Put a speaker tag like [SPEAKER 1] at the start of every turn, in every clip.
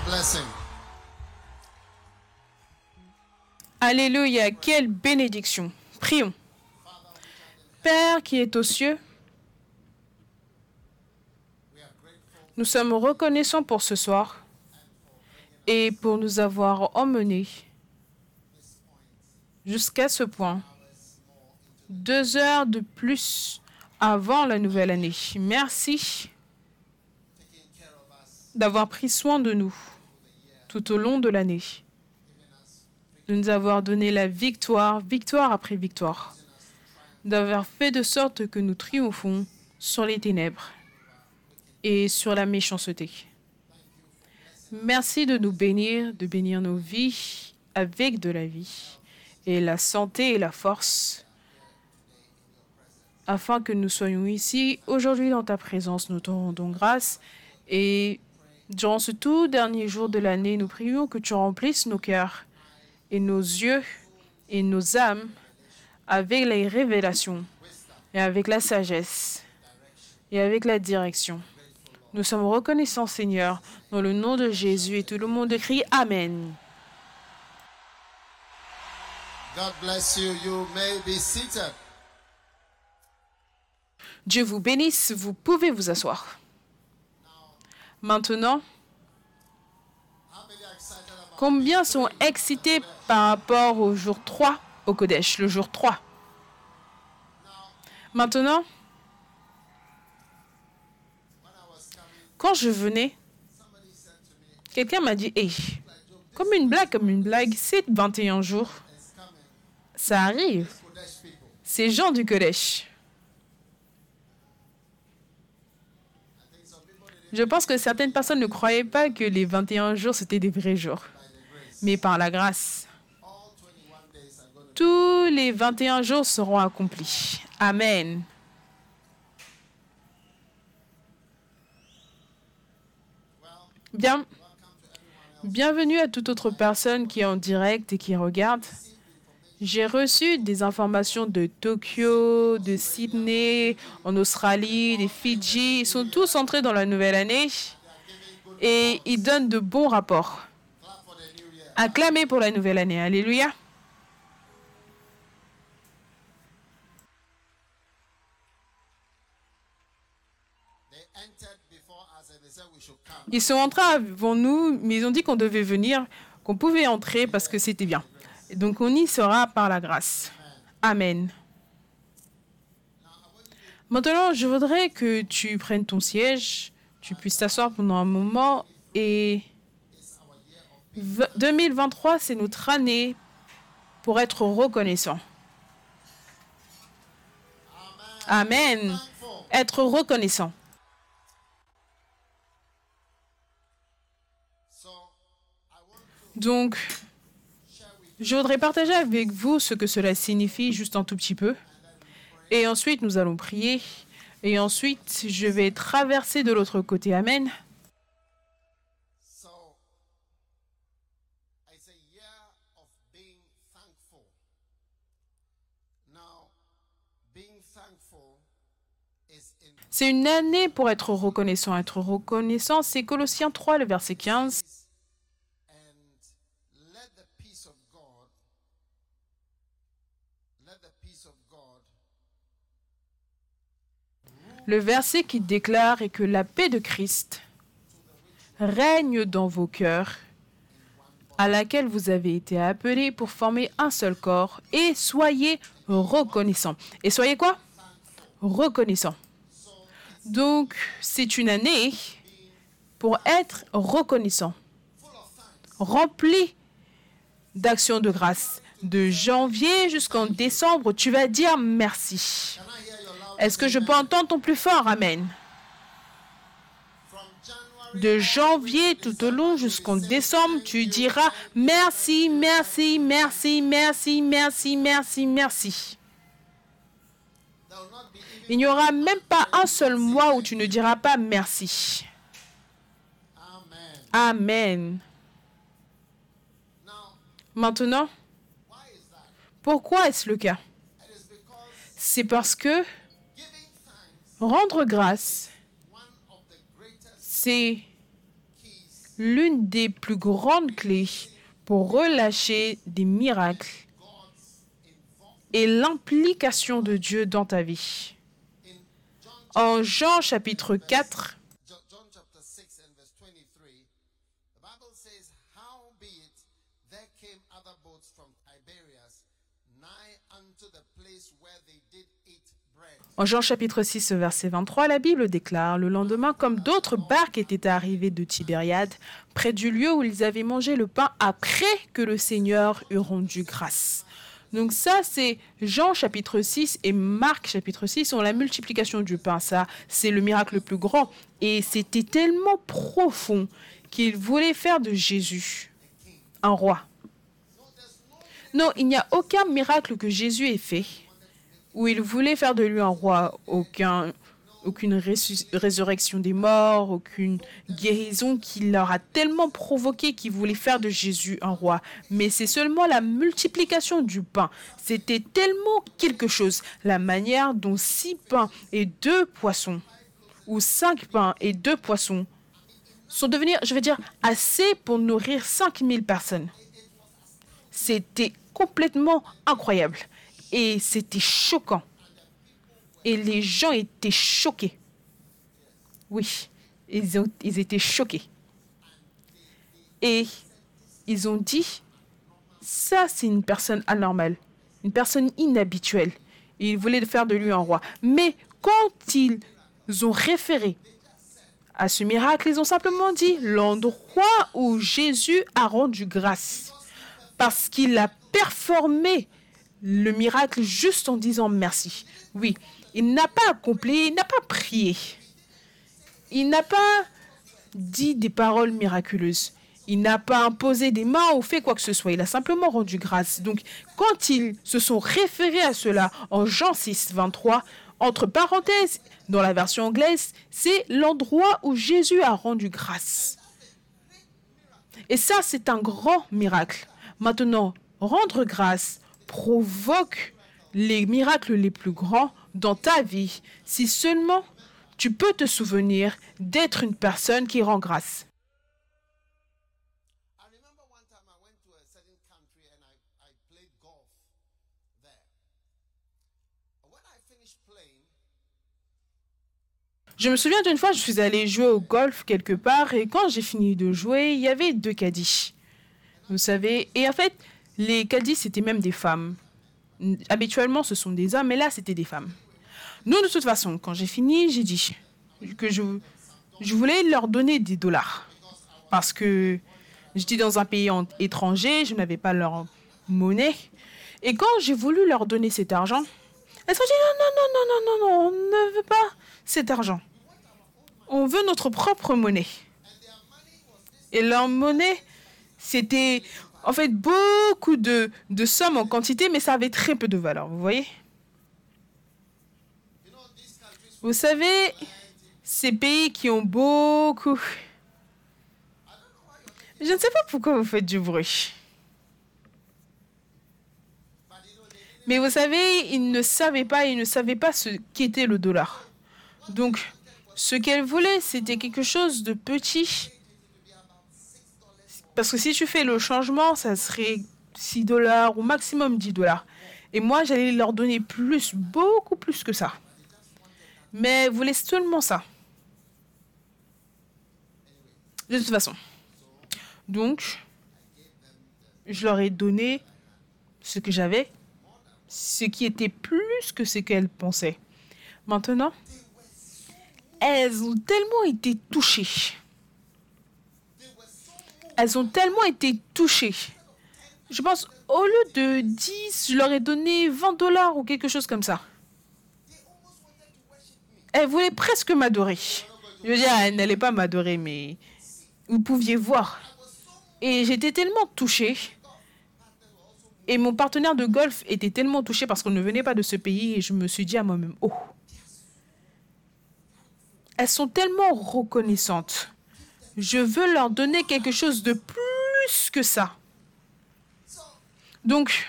[SPEAKER 1] blessing.
[SPEAKER 2] Alléluia, quelle bénédiction. Prions. Père qui est aux cieux, nous sommes reconnaissants pour ce soir et pour nous avoir emmenés jusqu'à ce point, deux heures de plus avant la nouvelle année. Merci d'avoir pris soin de nous tout au long de l'année, de nous avoir donné la victoire, victoire après victoire, d'avoir fait de sorte que nous triomphons sur les ténèbres et sur la méchanceté. Merci de nous bénir, de bénir nos vies avec de la vie et la santé et la force, afin que nous soyons ici aujourd'hui dans ta présence. Nous te rendons grâce et durant ce tout dernier jour de l'année, nous prions que tu remplisses nos cœurs et nos yeux et nos âmes avec les révélations et avec la sagesse et avec la direction. Nous sommes reconnaissants, Seigneur, dans le nom de Jésus et tout le monde crie Amen.
[SPEAKER 1] God bless you. You may be seated.
[SPEAKER 2] Dieu vous bénisse, vous pouvez vous asseoir. Maintenant, combien sont excités par rapport au jour 3 au Kodesh, le jour 3 Maintenant, quand je venais, quelqu'un m'a dit, hey, comme une blague, comme une blague, c'est 21 jours, ça arrive. C'est Jean du Kodesh.
[SPEAKER 1] I think some people didn't
[SPEAKER 2] Je pense que certaines personnes ne croyaient pas que les 21 jours, c'était des vrais jours. Mais par la grâce,
[SPEAKER 1] All 21 days are going to
[SPEAKER 2] tous les 21 jours seront accomplis. Amen. Bien, bienvenue à toute autre personne qui est en direct et qui regarde. J'ai reçu des informations de Tokyo, de Sydney, en Australie, des Fidji. Ils sont tous entrés dans la nouvelle année et ils donnent de bons rapports. Acclamez pour la nouvelle année. Alléluia. Ils sont entrés avant nous, mais ils ont dit qu'on devait venir, qu'on pouvait entrer parce que c'était bien. Donc on y sera par la grâce. Amen. Maintenant, je voudrais que tu prennes ton siège, tu puisses t'asseoir pendant un moment et v- 2023, c'est notre année pour être reconnaissant. Amen. Être reconnaissant. Donc, Je voudrais partager avec vous ce que cela signifie juste un tout petit peu. Et ensuite, nous allons prier. Et ensuite, je vais traverser de l'autre côté. Amen. C'est une année pour être reconnaissant. Être reconnaissant, c'est Colossiens 3, le verset 15.
[SPEAKER 1] and let the peace of God let the peace of God
[SPEAKER 2] Le verset qui déclare et que la paix de Christ règne dans vos cœurs, à laquelle vous avez été appelés pour former un seul corps, et soyez reconnaissants. Et soyez quoi? Reconnaissants. Donc, c'est une année pour être reconnaissant, rempli d'actions de grâce. De janvier jusqu'en décembre, tu vas dire merci. Est-ce que je peux entendre ton plus fort? Amen. De janvier tout au long jusqu'en décembre, tu diras merci, merci, merci, merci, merci, merci, merci. Il n'y aura même pas un seul mois où tu ne diras pas merci.
[SPEAKER 1] amen
[SPEAKER 2] Maintenant, pourquoi est-ce le cas? C'est parce que rendre grâce, c'est l'une des plus grandes clés pour relâcher des miracles est l'implication de Dieu dans ta vie. En Jean chapitre 4, En Jean chapitre 6, verset 23, la Bible déclare, Le lendemain, comme d'autres barques étaient arrivées de Tibériade, près du lieu où ils avaient mangé le pain après que le Seigneur eut rendu grâce. Donc ça, c'est Jean chapitre 6 et Marc chapitre 6 sont la multiplication du pain. Ça, c'est le miracle le plus grand. Et c'était tellement profond qu'ils voulaient faire de Jésus un roi. Non, il n'y a aucun miracle que Jésus ait fait où il voulait faire de lui un roi. Aucun, aucune résurrection des morts, aucune guérison qui leur a tellement provoqué qu'ils voulaient faire de Jésus un roi. Mais c'est seulement la multiplication du pain. C'était tellement quelque chose. La manière dont six pains et deux poissons, ou cinq pains et deux poissons, sont devenus, je veux dire, assez pour nourrir 5000 personnes. C'était complètement incroyable. Et c'était choquant. Et les gens étaient choqués. Oui, ils, étaient choqués. Et ils ont dit, ça c'est une personne anormale, une personne inhabituelle. Ils voulaient faire de lui un roi. Mais quand ils ont référé à ce miracle, ils ont simplement dit l'endroit où Jésus a rendu grâce. Parce qu'il a performé le miracle juste en disant merci. Oui, il n'a pas accompli, il n'a pas prié. Il n'a pas dit des paroles miraculeuses. Il n'a pas imposé des mains ou fait quoi que ce soit. Il a simplement rendu grâce. Donc, quand ils se sont référés à cela en Jean 6, 23, entre parenthèses, dans la version anglaise, c'est l'endroit où Jésus a rendu grâce. Et ça, c'est un grand miracle. Maintenant, rendre grâce provoque les miracles les plus grands dans ta vie si seulement tu peux te souvenir d'être une personne qui rend grâce. Je me souviens d'une fois, je suis allée jouer au golf quelque part et quand j'ai fini de jouer, il y avait deux caddies. Vous savez, et en fait, les caddies, c'était même des femmes. Habituellement, ce sont des hommes, mais là, c'était des femmes. Nous, de toute façon, quand j'ai fini, j'ai dit que je, je voulais leur donner des dollars. Parce que j'étais dans un pays étranger, je n'avais pas leur monnaie. Et quand j'ai voulu leur donner cet argent, elles ont dit non, non, non, non, non, non, non, on ne veut pas cet argent. On veut notre propre monnaie. Et leur monnaie, c'était en fait beaucoup de, sommes en quantité, mais ça avait très peu de valeur, vous voyez? Vous savez, ces pays qui ont beaucoup... Je ne sais pas pourquoi vous faites du bruit. Mais vous savez, ils ne savaient pas, ils ne savaient pas ce qu'était le dollar. Donc, ce qu'elle voulait, c'était quelque chose de petit. Parce que si tu fais le changement, ça serait 6 dollars ou maximum 10 dollars. Et moi, j'allais leur donner plus, beaucoup plus que ça. Mais vous voulez seulement ça. De toute façon. Donc, je leur ai donné ce que j'avais, ce qui était plus que ce qu'elles pensaient. Maintenant, elles ont tellement été touchées. Elles ont tellement été touchées. Je pense, au lieu de 10, je leur ai donné 20 dollars ou quelque chose comme ça. Elles voulaient presque m'adorer. Je veux dire, elles n'allaient pas m'adorer, mais vous pouviez voir. Et j'étais tellement touchée. Et mon partenaire de golf était tellement touché parce qu'on ne venait pas de ce pays et je me suis dit à moi-même, oh, elles sont tellement reconnaissantes. Je veux leur donner quelque chose de plus que ça. Donc,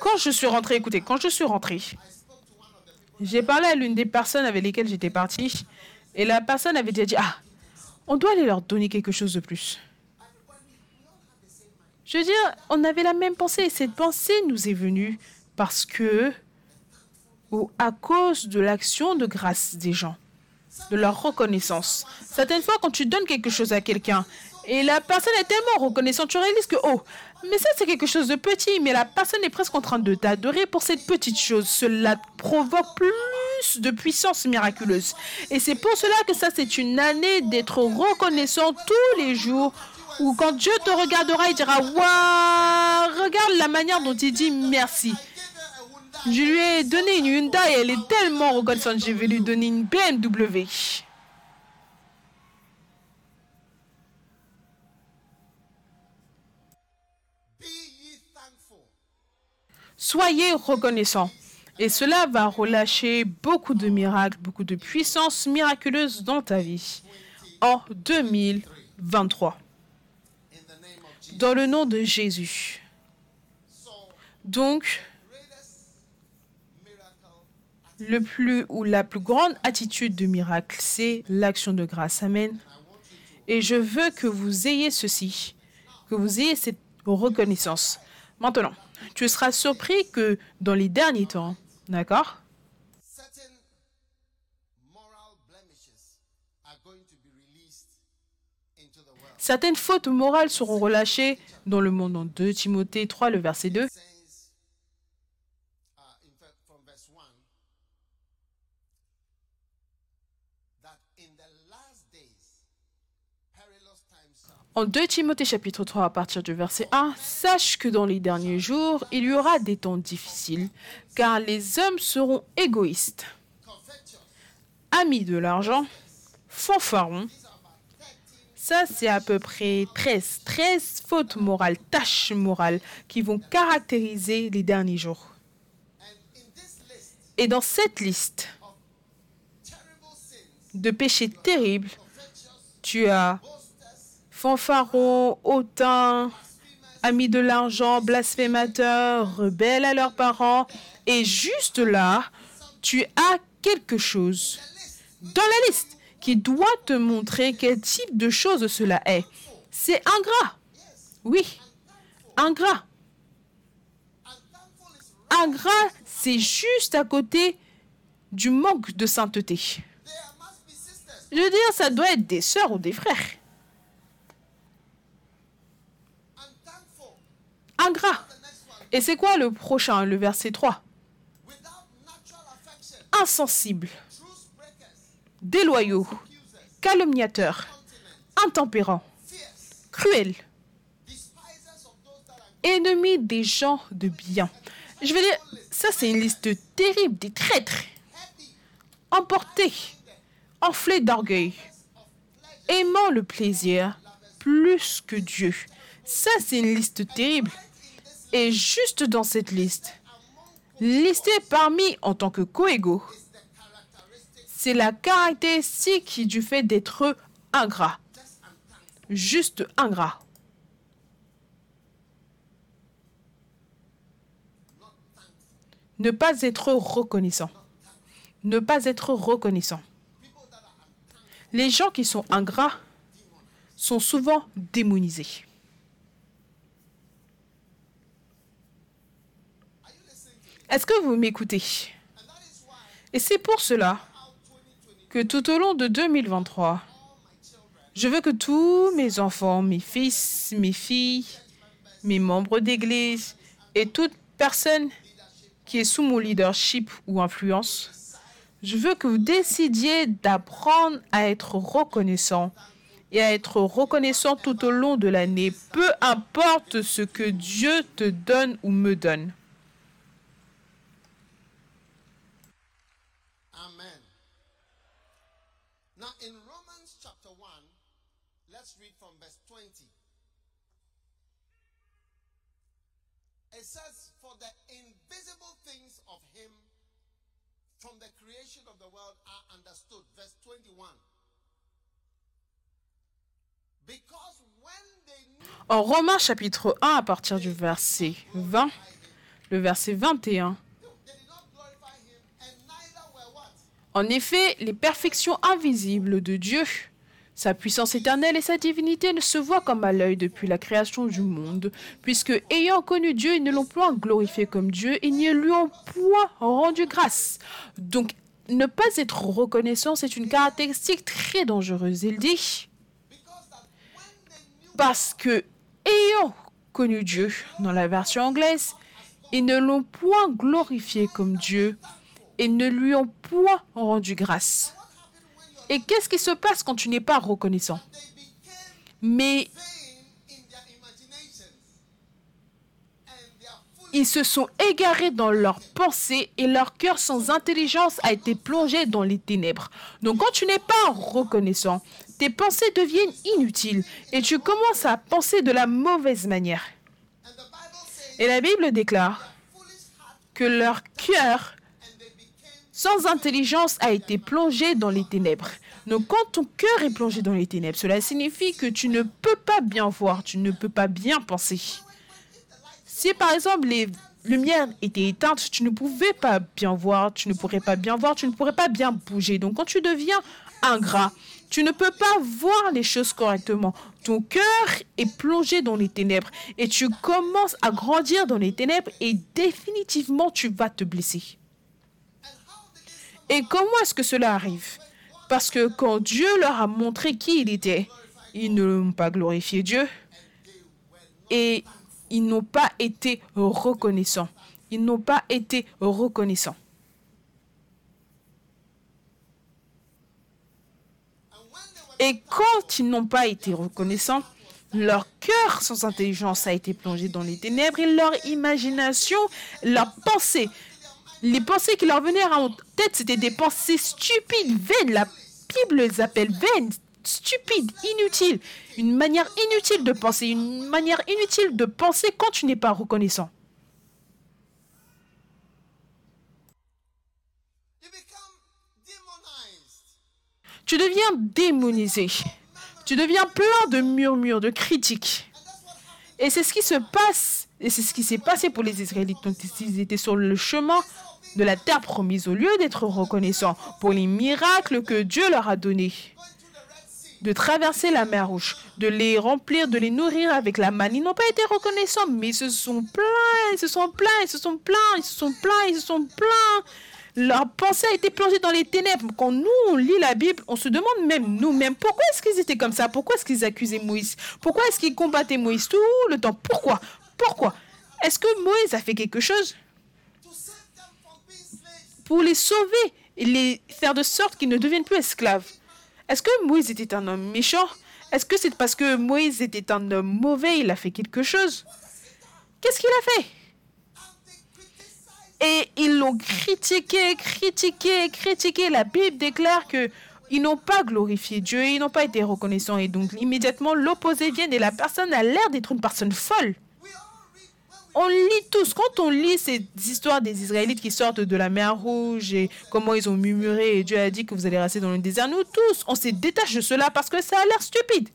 [SPEAKER 2] quand je suis rentrée, écoutez, quand je suis rentrée, j'ai parlé à l'une des personnes avec lesquelles j'étais partie et la personne avait déjà dit, ah, on doit aller leur donner quelque chose de plus. Je veux dire, on avait la même pensée. Cette pensée nous est venue parce que, ou à cause de l'action de grâce des gens, de leur reconnaissance. Certaines fois, quand tu donnes quelque chose à quelqu'un et la personne est tellement reconnaissante, tu réalises que, oh, mais ça c'est quelque chose de petit, mais la personne est presque en train de t'adorer pour cette petite chose. Cela provoque plus de puissance miraculeuse. Et c'est pour cela que ça c'est une année d'être reconnaissant tous les jours ou quand Dieu te regardera, il dira Waouh, regarde la manière dont il dit merci. Je lui ai donné une Hyundai et elle est tellement reconnaissante. Je vais lui donner une BMW. Soyez reconnaissants. Et cela va relâcher beaucoup de miracles, beaucoup de puissance miraculeuse dans ta vie en 2023.
[SPEAKER 1] In the name of Jesus.
[SPEAKER 2] Dans le nom de Jésus. Donc, le plus ou la plus grande attitude de miracle, c'est l'action de grâce. Amen. Et je veux que vous ayez ceci, que vous ayez cette reconnaissance. Maintenant, tu seras surpris que dans les derniers temps, d'accord? Certaines fautes morales seront relâchées dans le monde. En 2 Timothée 3, le verset 2.
[SPEAKER 1] says uh, in, ver- from verse 1 that in the last days perilous times shall
[SPEAKER 2] En 2 Timothée chapitre 3 à partir du verset 1, sache que dans les derniers jours, il y aura des temps difficiles, car les hommes seront égoïstes, amis de l'argent, fanfarons. Ça, c'est à peu près 13, 13 fautes morales, tâches morales qui vont caractériser les derniers jours. Et dans cette liste de péchés terribles, tu as fanfarons, hautains, amis de l'argent, blasphémateurs, rebelles à leurs parents. Et juste là, tu as quelque chose dans la liste qui doit te montrer quel type de chose cela est. C'est ingrat. Oui, ingrat. Ingrat, c'est juste à côté du manque de sainteté. Je veux dire, ça doit être des sœurs ou des frères. Ingrat. Et c'est quoi le prochain, le verset 3
[SPEAKER 1] Without natural affection.
[SPEAKER 2] Insensible, déloyaux, calomniateurs, intempérants, cruels, ennemis des gens de bien. Je veux dire, ça c'est une liste terrible des traîtres, emportés, enflés d'orgueil, aimant le plaisir plus que Dieu. Ça c'est une liste terrible. Juste dans cette liste, listé parmi en tant que coégaux, c'est la caractéristique du fait d'être ingrat. Juste ingrat. Ne pas être reconnaissant. Ne pas être reconnaissant. Les gens qui sont ingrats sont souvent démonisés. Est-ce que vous m'écoutez? Et c'est pour cela que tout au long de 2023, je veux que tous mes enfants, mes fils, mes filles, mes membres d'église et toute personne qui est sous mon leadership ou influence, je veux que vous décidiez d'apprendre à être reconnaissant et à être reconnaissant tout au long de l'année, peu importe ce que Dieu te donne ou me donne.
[SPEAKER 1] Amen. Now, in Romans chapter 1, let's read from verse 20. It says, For the invisible things of him from the creation of the world are understood. Verse 21. Because when they knew
[SPEAKER 2] En Romains chapitre 1 à partir du verset 20, le verset 21, En effet, les perfections invisibles de Dieu Sa puissance éternelle et sa divinité ne se voient comme à l'œil depuis la création du monde, puisque ayant connu Dieu, ils ne l'ont point glorifié comme Dieu et ne lui ont point rendu grâce. Donc, ne pas être reconnaissant, c'est une caractéristique très dangereuse. Il dit, parce que ayant connu Dieu, dans la version anglaise, ils ne l'ont point glorifié comme Dieu et ne lui ont point rendu grâce. Et qu'est-ce qui se passe quand tu n'es pas reconnaissant? Mais ils se sont égarés dans leurs pensées et leur cœur sans intelligence a été plongé dans les ténèbres. Donc quand tu n'es pas reconnaissant, tes pensées deviennent inutiles et tu commences à penser de la mauvaise manière. Et la Bible déclare que leur cœur sans intelligence a été plongé dans les ténèbres. Donc quand ton cœur est plongé dans les ténèbres, cela signifie que tu ne peux pas bien voir, tu ne peux pas bien penser. Si par exemple les lumières étaient éteintes, tu ne pouvais pas bien voir, tu ne pourrais pas bien voir, tu ne pourrais pas bien bouger. Donc quand tu deviens ingrat, tu ne peux pas voir les choses correctement. Ton cœur est plongé dans les ténèbres et tu commences à grandir dans les ténèbres et définitivement tu vas te blesser. Et comment est-ce que cela arrive? Parce que quand Dieu leur a montré qui il était, ils ne l'ont pas glorifié Dieu et ils n'ont pas été reconnaissants. Ils n'ont pas été reconnaissants. Et quand ils n'ont pas été reconnaissants, leur cœur sans intelligence a été plongé dans les ténèbres et leur imagination, leur pensée les pensées qui leur venaient en tête, c'était des pensées stupides, vaines. La Bible les appelle vaines, stupides, inutiles. Une manière inutile de penser, une manière inutile de penser quand tu n'es pas reconnaissant. Tu deviens démonisé. Tu deviens plein de murmures, de critiques. Et c'est ce qui se passe, et c'est ce qui s'est passé pour les Israélites. Donc, ils étaient sur le chemin de la terre promise au lieu d'être reconnaissants pour les miracles que Dieu leur a donnés, de traverser la mer rouge, de les remplir, de les nourrir avec la manne. Ils n'ont pas été reconnaissants, mais ils se sont plaints, ils se sont plaints, ils se sont plaints, ils se sont plaints, ils se sont plaints. Leur pensée a été plongée dans les ténèbres. Quand nous, on lit la Bible, on se demande même nous-mêmes pourquoi est-ce qu'ils étaient comme ça? Pourquoi est-ce qu'ils accusaient Moïse? Pourquoi est-ce qu'ils combattaient Moïse tout le temps? Pourquoi? Pourquoi? Est-ce que Moïse a fait quelque chose? Pour les sauver et les faire de sorte qu'ils ne deviennent plus esclaves. Est-ce que Moïse était un homme méchant? Est-ce que c'est parce que Moïse était un homme mauvais, il a fait quelque chose? Qu'est-ce qu'il a fait? Et ils l'ont critiqué, critiqué, critiqué. La Bible déclare que ils n'ont pas glorifié Dieu, ils n'ont pas été reconnaissants. Et donc, immédiatement, l'opposé vient et la personne a l'air d'être une personne folle on lit tous, quand on lit ces histoires des Israélites qui sortent de la mer Rouge et comment ils ont murmuré et Dieu a dit que vous allez rester dans le désert, nous tous, on se détache de cela parce que ça a l'air stupide.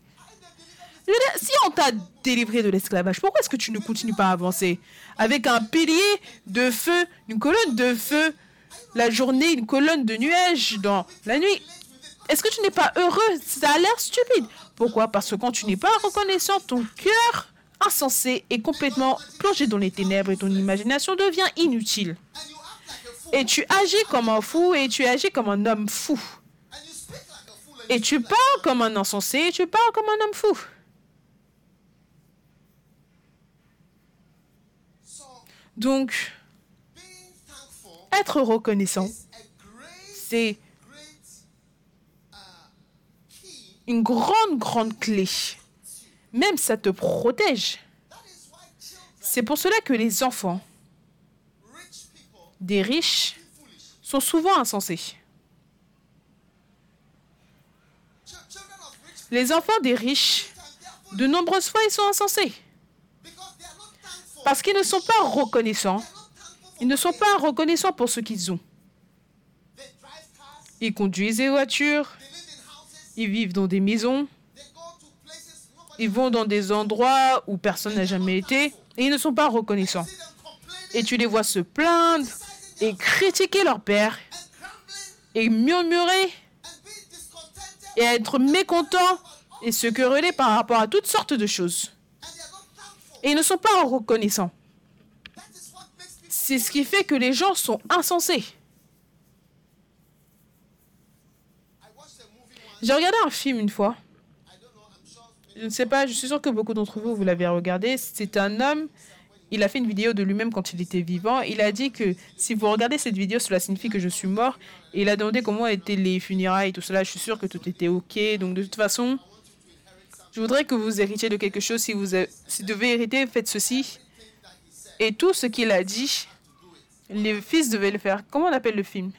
[SPEAKER 2] Si on t'a délivré de l'esclavage, pourquoi est-ce que tu ne continues pas à avancer Avec un pilier de feu, une colonne de feu la journée, une colonne de nuages dans la nuit? Est-ce que tu n'es pas heureux? Ça a l'air stupide. Pourquoi? Parce que quand tu n'es pas reconnaissant, ton cœur insensé et complètement plongé dans les ténèbres et ton imagination devient inutile. Et tu agis comme un fou et tu agis comme un homme fou. Et tu parles comme un insensé et tu parles comme un homme fou. Donc, être reconnaissant, c'est une grande, grande clé même ça te protège. C'est pour cela que les enfants des riches sont souvent insensés. Les enfants des riches, de nombreuses fois, ils sont insensés. Parce qu'ils ne sont pas reconnaissants. Ils ne sont pas reconnaissants pour ce qu'ils ont. Ils conduisent des voitures. Ils vivent dans des maisons. Ils vont dans des endroits où personne n'a jamais été et ils ne sont pas reconnaissants. Et tu les vois se plaindre et critiquer leur père et murmurer et être mécontents et se quereller par rapport à toutes sortes de choses. Et ils ne sont pas reconnaissants. C'est ce qui fait que les gens sont insensés. J'ai regardé un film une fois.
[SPEAKER 1] I don't know. I'm sure.
[SPEAKER 2] Je ne sais pas, je suis sûre que beaucoup d'entre vous, vous l'avez regardé. C'est un homme, il a fait une vidéo de lui-même quand il était vivant. Il a dit que si vous regardez cette vidéo, cela signifie que je suis mort. Il a demandé comment étaient les funérailles et tout cela. Je suis sûre que tout était OK. Donc de toute façon, je voudrais que vous héritiez de quelque chose. Si vous, si vous devez hériter, faites ceci. Et tout ce qu'il a dit, les fils devaient le faire. Comment on appelle le film?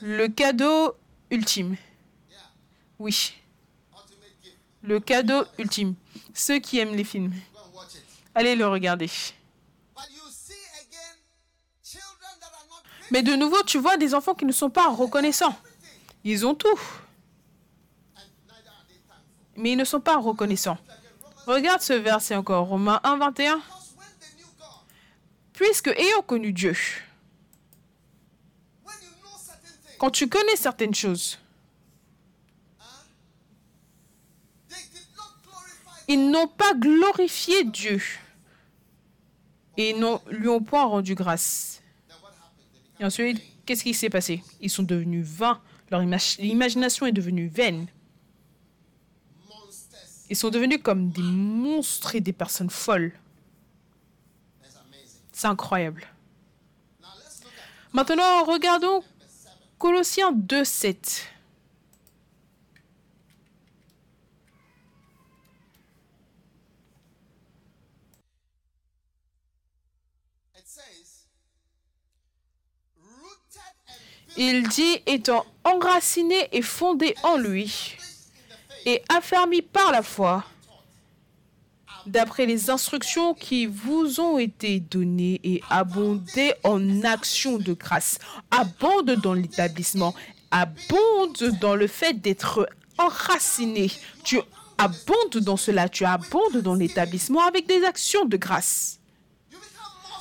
[SPEAKER 2] Le cadeau ultime. Oui. Le cadeau ultime. Ceux qui aiment les films. Allez le regarder. Mais de nouveau, tu vois des enfants qui ne sont pas reconnaissants. Ils ont tout, mais ils ne sont pas reconnaissants. Regarde ce verset encore, Romains 1, 21.
[SPEAKER 1] Because when they knew God,
[SPEAKER 2] Puisque ayant connu Dieu, quand tu connais certaines choses, ils n'ont pas glorifié Dieu et ne lui ont point rendu grâce. Et ensuite, qu'est-ce qui s'est passé? Ils sont devenus vains, leur imag- imagination est devenue vaine. Ils sont devenus comme des monstres et des personnes folles. C'est incroyable. Maintenant, regardons
[SPEAKER 1] verse 7.
[SPEAKER 2] Colossiens 2, 7.
[SPEAKER 1] It says, rooted and built
[SPEAKER 2] Il dit, étant enraciné et fondé en lui, et affermi par la foi, d'après les instructions qui vous ont été données et abondé en actions de grâce, abonde dans l'établissement, abonde dans le fait d'être enraciné. Tu abondes dans cela, tu abondes dans l'établissement avec des actions de grâce.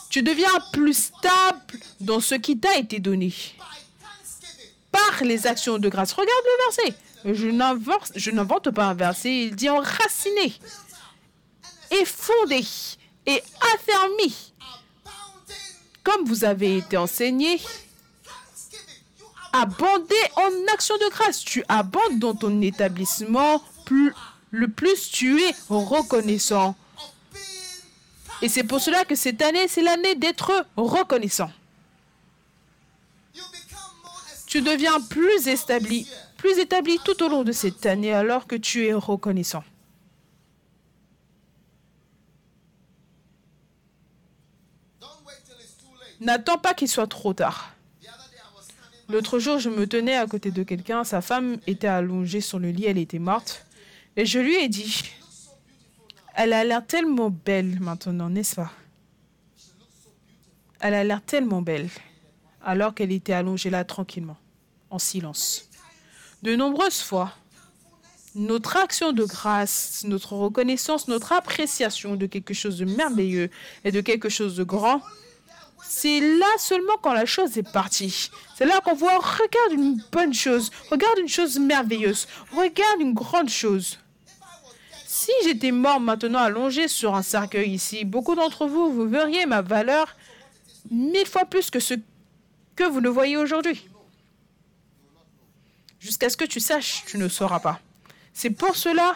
[SPEAKER 2] Tu deviens plus stable dans ce qui t'a été donné. Par les actions de grâce. Regarde le verset. Je n'invente, pas un verset. Il dit enraciné et fondé et affermi. Comme vous avez été enseigné, abondé en actions de grâce. Tu abondes dans ton établissement. Le plus tu es reconnaissant. Et c'est pour cela que cette année, c'est l'année d'être reconnaissant. Tu deviens plus établi, plus établi tout au long de cette année alors que tu es reconnaissant. N'attends pas qu'il soit trop tard. L'autre jour, je me tenais à côté de quelqu'un. Sa femme était allongée sur le lit, elle était morte. Et je lui ai dit, elle a l'air tellement belle maintenant, n'est-ce pas? Elle a l'air tellement belle, alors qu'elle était allongée là tranquillement, en silence. De nombreuses fois, notre action de grâce, notre reconnaissance, notre appréciation de quelque chose de merveilleux et de quelque chose de grand, c'est là seulement quand la chose est partie. C'est là qu'on voit, regarde une bonne chose, regarde une chose merveilleuse, regarde une grande chose. Si j'étais mort maintenant allongé sur un cercueil ici, beaucoup d'entre vous, vous verriez ma valeur mille fois plus que ce que vous ne voyez aujourd'hui. Jusqu'à ce que tu saches, tu ne sauras pas. C'est pour cela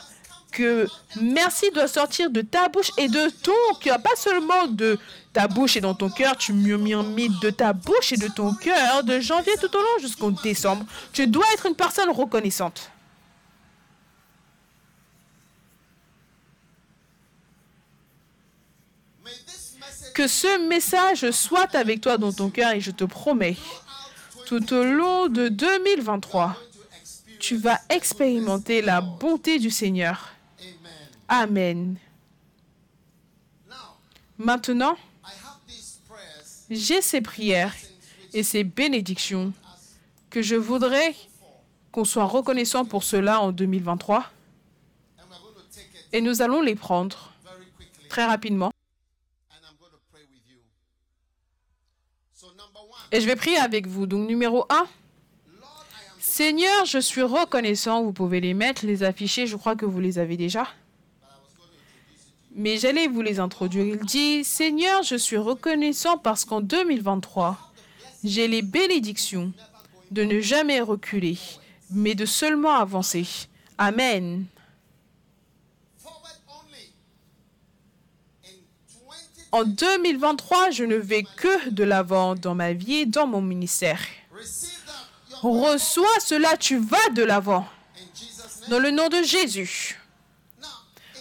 [SPEAKER 2] que merci doit sortir de ta bouche et de ton cœur, pas seulement de ta bouche et dans ton cœur, tu murmures de ta bouche et de ton cœur, de janvier tout au long jusqu'au décembre. Tu dois être une personne reconnaissante. Que ce message soit avec toi dans ton cœur et je te promets, tout au long de 2023,
[SPEAKER 1] to experience.
[SPEAKER 2] Tu vas expérimenter la bonté du Seigneur.
[SPEAKER 1] Amen.
[SPEAKER 2] Maintenant, j'ai ces prières et ces bénédictions que je voudrais qu'on soit reconnaissant pour cela en 2023
[SPEAKER 1] and we're going to take it
[SPEAKER 2] et nous allons les prendre très rapidement et je vais prier avec vous. Donc numéro 1,
[SPEAKER 1] Lord, I am
[SPEAKER 2] Seigneur, je suis reconnaissant. Vous pouvez les mettre, les afficher. Je crois que vous les avez déjà. Mais j'allais vous les introduire. Il dit, Seigneur, je suis reconnaissant parce qu'en 2023, j'ai les bénédictions de ne jamais reculer, mais de seulement avancer. Amen.
[SPEAKER 1] Forward only. In 20,
[SPEAKER 2] En 2023, je ne vais que de l'avant dans ma vie et dans mon ministère. Reçois cela, tu vas de l'avant. Dans le nom de Jésus.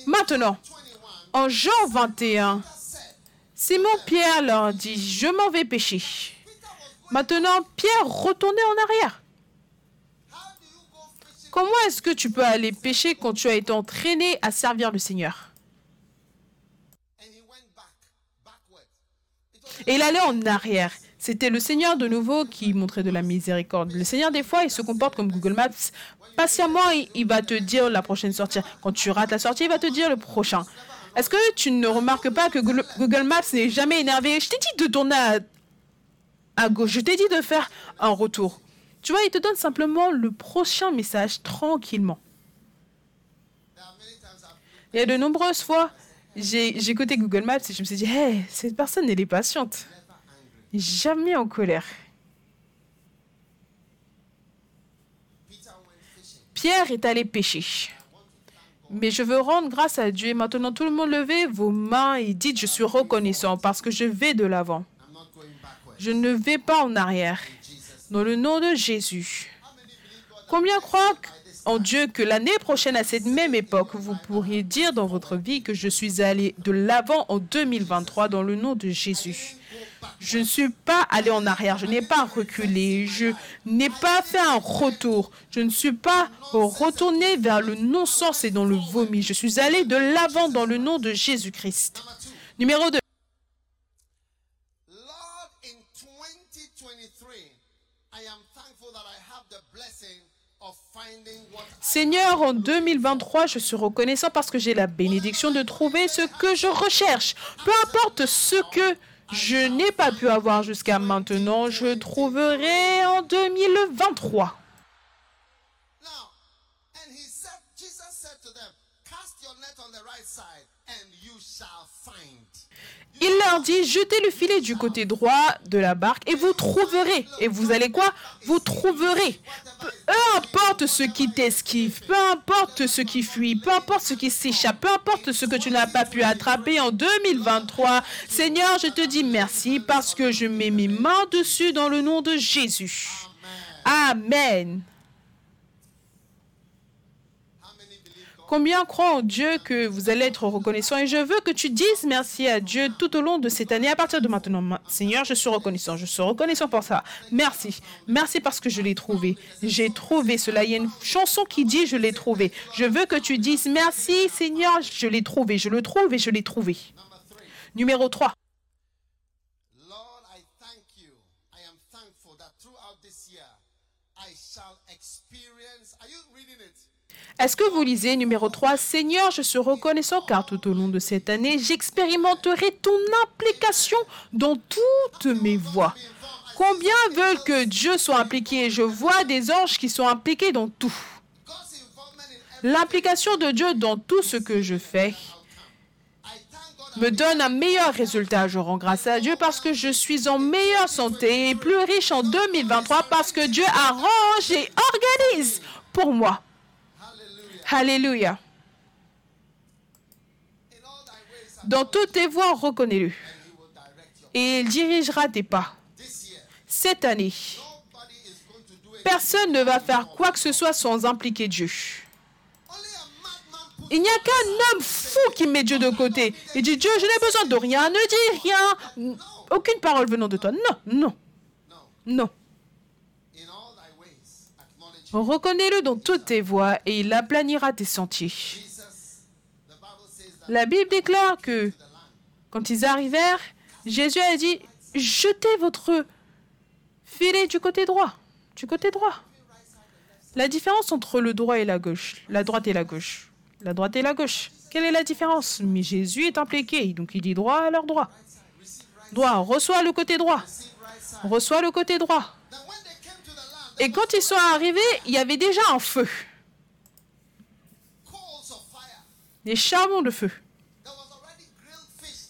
[SPEAKER 2] Maintenant,
[SPEAKER 1] 21,
[SPEAKER 2] en Jean 21,
[SPEAKER 1] said,
[SPEAKER 2] Simon Pierre leur dit, je m'en vais pécher. Maintenant, Pierre retournait en arrière. Comment est-ce que tu peux aller pécher quand tu as été entraîné à servir le Seigneur? Et il allait en arrière. C'était le Seigneur de nouveau qui montrait de la miséricorde. Le Seigneur, des fois, il se comporte comme Google Maps. Patiemment, il, va te dire la prochaine sortie. Quand tu rates la sortie, il va te dire le prochain. Est-ce que tu ne remarques pas que Google Maps n'est jamais énervé? Je t'ai dit de tourner à, à gauche. Je t'ai dit de faire un retour. Tu vois, il te donne simplement le prochain message tranquillement. Il y a de nombreuses fois, j'ai j'ai écouté Google Maps et je me suis dit, hey, cette personne, elle est patiente. Jamais en colère. Pierre est allé pêcher. Mais je veux rendre grâce à Dieu. Maintenant, tout le monde levez vos mains et dites, je suis reconnaissant parce que je vais de l'avant. Je ne vais pas en arrière. Dans le nom de Jésus. Combien croient en Dieu que l'année prochaine, à cette même époque, vous pourriez dire dans votre vie que je suis allé de l'avant en 2023 dans le nom de Jésus. Je ne suis pas allé en arrière, je n'ai pas reculé, je n'ai pas fait un retour, je ne suis pas retourné vers le non-sens et dans le vomi. Je suis allé de l'avant dans le nom de Jésus-Christ. Numéro 2.
[SPEAKER 1] Lord, in 2023, I am thankful that I have the blessing of finding what I
[SPEAKER 2] Seigneur, en 2023, je suis reconnaissant parce que j'ai la bénédiction de trouver ce que je recherche. Peu importe ce que je n'ai pas pu avoir jusqu'à maintenant, je trouverai en 2023. Il leur dit, jetez le filet du côté droit de la barque et vous trouverez. Et vous allez quoi? Vous trouverez. Peu importe ce qui t'esquive, peu importe ce qui fuit, peu importe ce qui s'échappe, peu importe ce que tu n'as pas pu attraper en 2023, Seigneur, je te dis merci parce que je mets mes mains dessus dans le nom de Jésus. Amen. Combien croient en Dieu que vous allez être reconnaissant? Et je veux que tu dises merci à Dieu tout au long de cette année à partir de maintenant. Ma- Seigneur, je suis reconnaissant, je suis reconnaissant pour ça. Merci. Merci parce que je l'ai trouvé. J'ai trouvé cela. Il y a une chanson qui dit je l'ai trouvé. Je veux que tu dises merci Seigneur, je l'ai trouvé, je le trouve et je l'ai trouvé. Numéro 3. Est-ce que vous lisez numéro 3 Seigneur, je suis reconnaissant car tout au long de cette année, j'expérimenterai ton implication dans toutes mes voies. Combien veulent que Dieu soit impliqué? Je vois des anges qui sont impliqués dans tout. L'implication de Dieu dans tout ce que je fais me donne un meilleur résultat. Je rends grâce à Dieu parce que je suis en meilleure santé et plus riche en 2023 parce que Dieu arrange et organise pour moi. Alléluia. Dans toutes tes voies, reconnais-le. Et il dirigera tes pas. Cette année, personne ne va faire quoi que ce soit sans impliquer Dieu. Il n'y a qu'un homme fou qui met Dieu de côté. Il dit Dieu, je n'ai besoin de rien, ne dis rien. Aucune parole venant de toi. Non, non,
[SPEAKER 1] no.
[SPEAKER 2] non.
[SPEAKER 1] In all thy ways, acknowledge
[SPEAKER 2] Reconnais-le dans toutes tes voies et il aplanira tes sentiers. La Bible déclare que quand ils arrivèrent, Jésus a dit Jetez votre filet du côté droit. Du côté droit. La différence entre le droit et la gauche, la droite et la gauche. La droite et la gauche. Quelle est la différence? Mais Jésus est impliqué, donc il dit droit à leur droit. Droit, reçois le côté droit. Reçois le côté droit. Et quand ils sont arrivés, il y avait déjà un feu, des charbons de feu.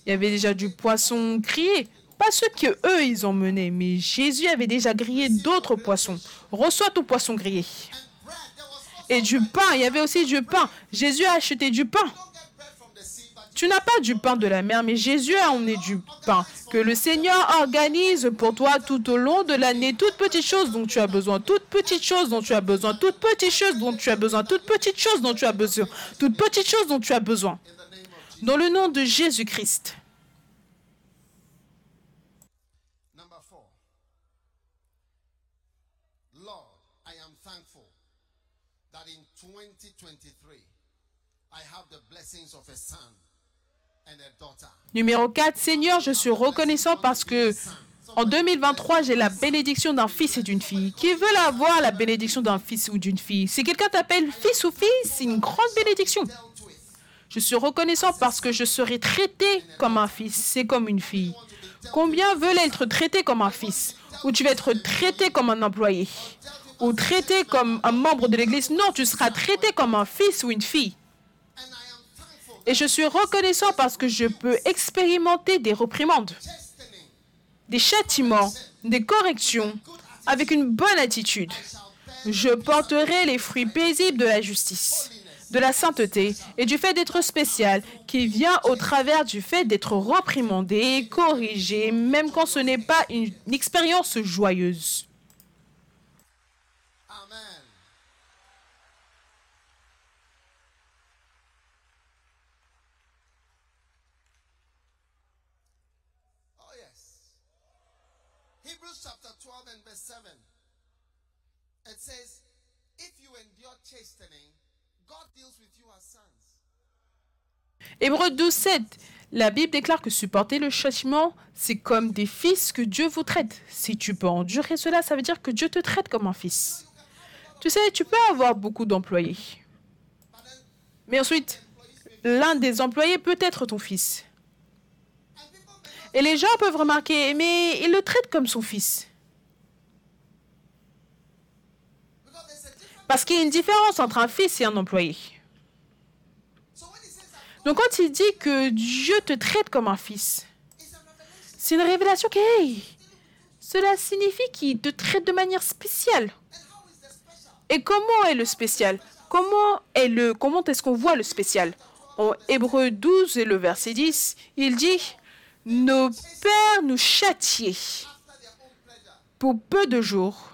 [SPEAKER 2] Il y avait déjà du poisson grillé. Pas ceux que eux ils ont menés, mais Jésus avait déjà grillé d'autres poissons. Reçois ton poisson grillé. Et du pain, il y avait aussi du pain. Jésus a acheté du pain.
[SPEAKER 1] don't get bread from the sea, but
[SPEAKER 2] Tu n'as pas du pain de la mer, mais Jésus a emmené du pain que le Seigneur organise pour toi tout au long de l'année. Toutes petites choses dont tu as besoin, toutes petites choses dont tu as besoin, toutes petites choses dont tu as besoin, toutes petites choses dont tu as besoin, toutes petites choses dont tu as besoin. Dans le nom de Jésus-Christ.
[SPEAKER 1] Number four. Lord, I am thankful that in 2023 I have the blessings of a son.
[SPEAKER 2] Numéro 4, Seigneur, je suis reconnaissant parce que en 2023, j'ai la bénédiction d'un fils et d'une fille. Qui veut avoir la bénédiction d'un fils ou d'une fille? Si quelqu'un t'appelle fils ou fille, c'est une grande bénédiction. Je suis reconnaissant parce que je serai traité comme un fils, c'est comme une fille. Combien veulent être traités comme un fils? Ou tu vas être traité comme un employé? Ou traité comme un membre de l'Église? Non, tu seras traité comme un fils ou une fille. Et je suis reconnaissant parce que je peux expérimenter des reprimandes,
[SPEAKER 1] chastening
[SPEAKER 2] des châtiments, des corrections avec une bonne attitude. Je porterai les fruits paisibles de la justice, de la sainteté et du fait d'être spécial qui vient au travers du fait d'être reprimandé, corrigé, même quand ce n'est pas une expérience joyeuse.
[SPEAKER 1] Amen. Oh, yes. Hebrews chapter 12 and verse 7. It says, If you endure chastening, God deals with you as sons.
[SPEAKER 2] Hébreux 12, 7. La Bible déclare que supporter le châtiment, c'est comme des fils que Dieu vous traite. Si tu peux endurer cela, ça veut dire que Dieu te traite comme un fils. Tu sais, tu peux avoir beaucoup d'employés. Mais ensuite, l'un des employés peut être ton fils. Et les gens peuvent remarquer, mais il le traite comme son fils.
[SPEAKER 1] Because there's a difference.
[SPEAKER 2] Parce qu'il y a une différence entre un fils et un employé. Donc quand il dit que Dieu te traite comme un fils, c'est une révélation que, hey, cela signifie qu'il te traite de manière spéciale. Et comment est le spécial? Comment est le comment est-ce qu'on voit le spécial? En Hébreu 12 et le verset 10, il dit Nos pères nous châtiaient pour peu de jours,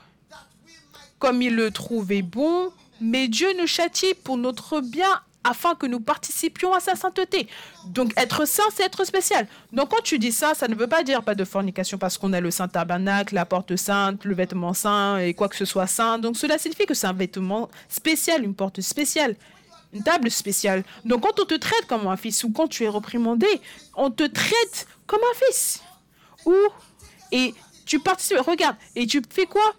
[SPEAKER 2] comme ils le trouvaient bon, mais Dieu nous châtie pour notre bien afin que nous participions à sa sainteté. Donc être saint, c'est être spécial. Donc quand tu dis ça, ça ne veut pas dire pas de fornication parce qu'on a le saint tabernacle, la porte sainte, le vêtement saint et quoi que ce soit saint. Donc cela signifie que c'est un vêtement spécial, une porte spéciale, une table spéciale. Donc quand on te traite comme un fils ou quand tu es reprimandé, on te traite comme un fils. Ou et tu participes, regarde, et tu fais quoi?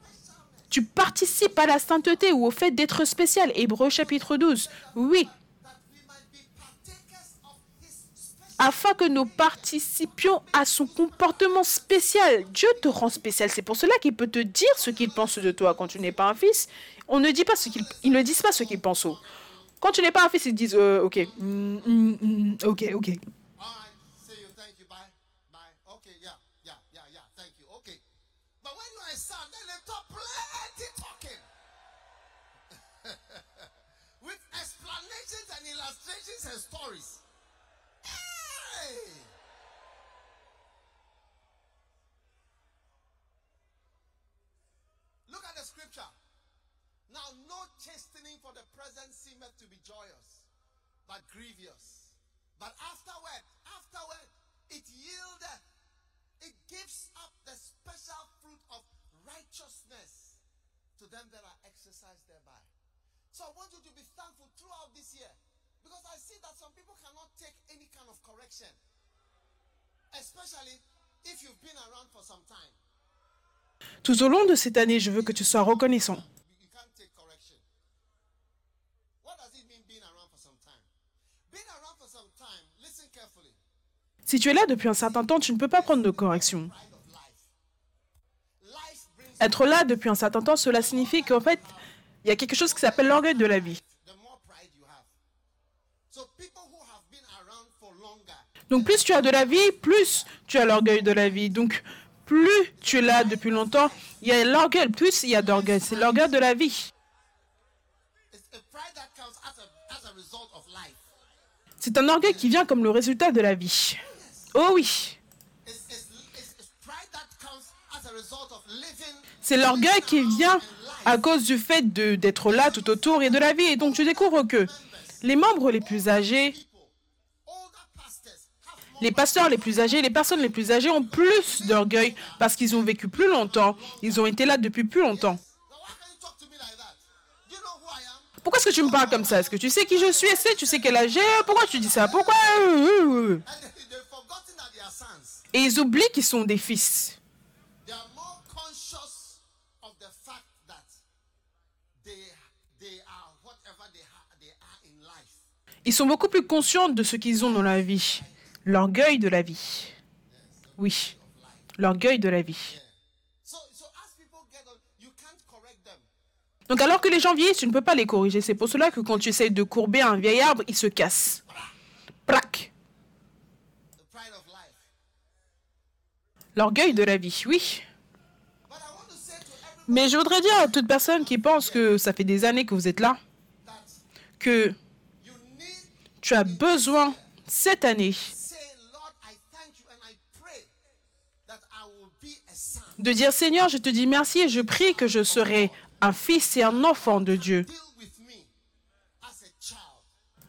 [SPEAKER 2] Tu participes à la sainteté ou au fait d'être spécial. Hébreu chapitre 12. Oui, afin que nous participions à son comportement spécial. Dieu te rend spécial. C'est pour cela qu'il peut te dire ce qu'il pense de toi quand tu n'es pas un fils. On ne dit pas ce qu'ils ils ne disent pas ce qu'ils pensent. Quand tu n'es pas un fils, ils disent euh, OK. Mm, mm, mm, OK, OK.
[SPEAKER 1] And stories. Hey! Look at the scripture. Now, no chastening for the present seemeth to be joyous, but grievous. But afterward, afterward, it yieldeth, it gives up the special fruit of righteousness to them that are exercised thereby. So I want you to be thankful throughout this year because I see that some people cannot take any kind of correction, especially if you've been around for some time.
[SPEAKER 2] Tout au long de cette année, je veux que tu sois reconnaissant.
[SPEAKER 1] You you can't take correction. What does it mean being around for some time? Being around for some time, listen carefully.
[SPEAKER 2] Si tu es là depuis un certain temps, tu ne peux pas prendre de correction. Être là depuis un certain temps, cela signifie qu'en fait, il y a quelque chose qui s'appelle l'orgueil de la vie.
[SPEAKER 1] the more pride you have. So people who have been around for longer,
[SPEAKER 2] Donc plus tu as de la vie, plus tu as l'orgueil de la vie. Donc plus tu es là depuis longtemps, il y a l'orgueil, plus il y a d'orgueil. C'est l'orgueil de la vie. C'est un orgueil qui vient comme le résultat de la vie. Oh oui, c'est l'orgueil qui vient à cause du fait d'être là tout autour et de la vie. Et donc tu découvres que les membres les plus âgés, les pasteurs les plus âgés, les personnes les plus âgées ont plus d'orgueil parce qu'ils ont vécu plus longtemps, ils ont été là depuis plus longtemps. Pourquoi est-ce que tu me parles comme ça? Est-ce que tu sais qui je suis? Est-ce que tu sais quel âge j'ai? Pourquoi tu dis ça? Pourquoi? Et ils oublient qu'ils sont des fils. Ils sont beaucoup plus conscients de ce qu'ils ont dans la vie. L'orgueil de la vie. Oui, l'orgueil de la vie. Donc alors que les gens vieillissent, tu ne peux pas les corriger. C'est pour cela que quand tu essayes de courber un vieil arbre, il se casse. Plac. L'orgueil de la vie, oui. Mais je voudrais dire à toute personne qui pense que ça fait des années que vous êtes là, que tu as besoin cette année de dire Seigneur, je te dis merci et je prie que je serai un fils et un enfant de Dieu.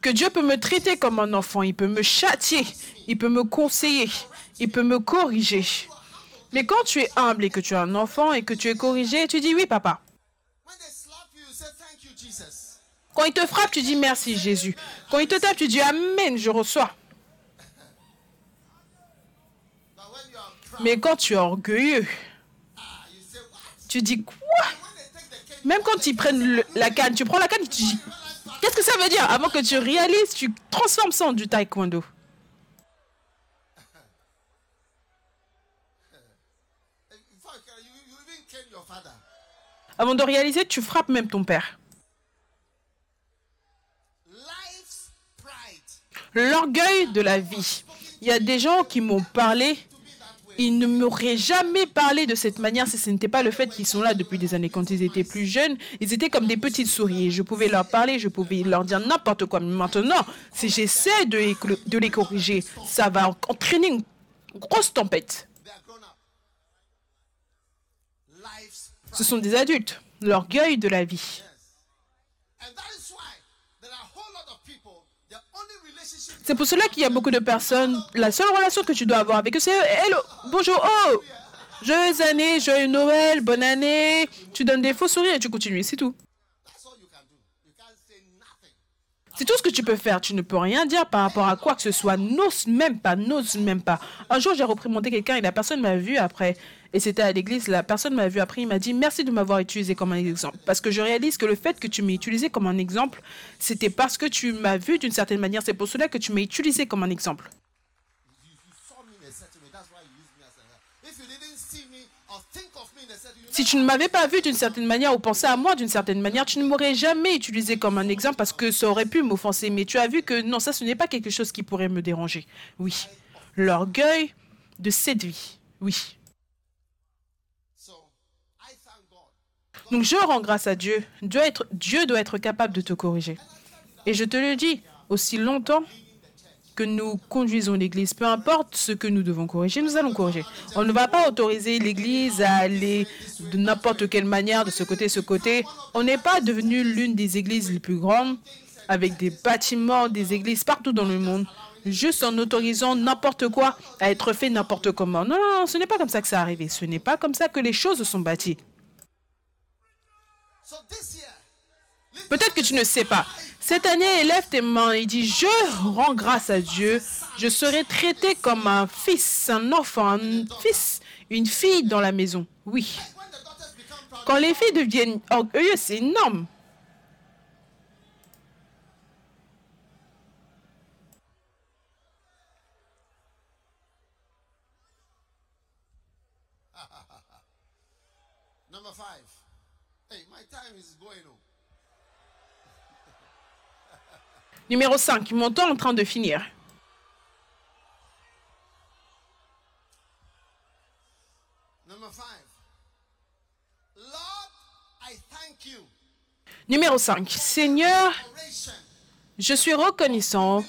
[SPEAKER 2] Que Dieu peut me traiter comme un enfant, il peut me châtier, il peut me conseiller, il peut me corriger. Mais quand tu es humble et que tu es un enfant et que tu es corrigé, tu dis oui papa. Quand il te frappe, tu dis merci Jésus. Quand il te tape, tu dis Amen, je reçois. Mais quand tu es orgueilleux,
[SPEAKER 1] ah, you say what?
[SPEAKER 2] Tu dis quoi? Même quand ils prennent la canne, tu prends la canne tu dis Qu'est-ce que ça veut dire? Avant que tu réalises, tu transformes ça en du taekwondo. Avant de réaliser, tu frappes même ton père. L'orgueil de la vie. Il y a des gens qui m'ont parlé, ils ne m'auraient jamais parlé de cette manière si ce n'était pas le fait qu'ils sont là depuis des années. Quand ils étaient plus jeunes, ils étaient comme des petites souris. Je pouvais leur parler, je pouvais leur dire n'importe quoi. Mais maintenant, si j'essaie de, les les corriger, ça va entraîner une grosse tempête. Ce sont des adultes. L'orgueil de la vie.
[SPEAKER 1] And that is why there are a whole lot of people, their only relationship
[SPEAKER 2] C'est pour cela qu'il y a beaucoup de personnes, la seule relation que tu dois avoir avec eux, c'est Hello, bonjour, oh, joyeuses années, joyeux Noël, bonne année. Tu donnes des faux sourires et tu continues, c'est tout. C'est tout ce que tu peux faire. Tu ne peux rien dire par rapport à quoi que ce soit. N'ose même pas, n'ose même pas. Un jour, j'ai représenté quelqu'un et la personne m'a vu après. Et c'était à l'église. La personne m'a vu après. Il m'a dit merci de m'avoir utilisé comme un exemple. Parce que je réalise que le fait que tu m'aies utilisé comme un exemple, c'était parce que tu m'as vu d'une certaine manière. C'est pour cela que tu m'as utilisé comme un exemple. Si tu ne m'avais pas vu d'une certaine manière ou pensé à moi d'une certaine manière, tu ne m'aurais jamais utilisé comme un exemple parce que ça aurait pu m'offenser. Mais tu as vu que non, ça, ce n'est pas quelque chose qui pourrait me déranger. Oui. L'orgueil de vie. Oui.
[SPEAKER 1] so I thank God.
[SPEAKER 2] Donc je rends grâce à Dieu. Dieu, doit être capable de te corriger. Et je te le dis, aussi longtemps que nous conduisons l'Église, peu importe ce que nous devons corriger, nous allons corriger. On ne va pas autoriser l'Église à aller de n'importe quelle manière, de ce côté, ce côté. On n'est pas devenu l'une des églises les plus grandes, avec des bâtiments, des églises partout dans le monde, juste en autorisant n'importe quoi à être fait n'importe comment. Non, non, non, ce n'est pas comme ça que ça arrivé. Ce n'est pas comme ça que les choses sont bâties. Peut-être que tu ne sais pas. Cette année, élève tes mains et dis, je rends grâce à Dieu. Je serai traité comme un fils, un enfant, un fils, une fille dans la maison. Oui. Quand les filles deviennent orgueilleuses, c'est énorme.
[SPEAKER 1] Number five. Hey, my time is going on.
[SPEAKER 2] Numéro 5. Mon temps est en train de finir. Numéro 5. Seigneur, je suis reconnaissant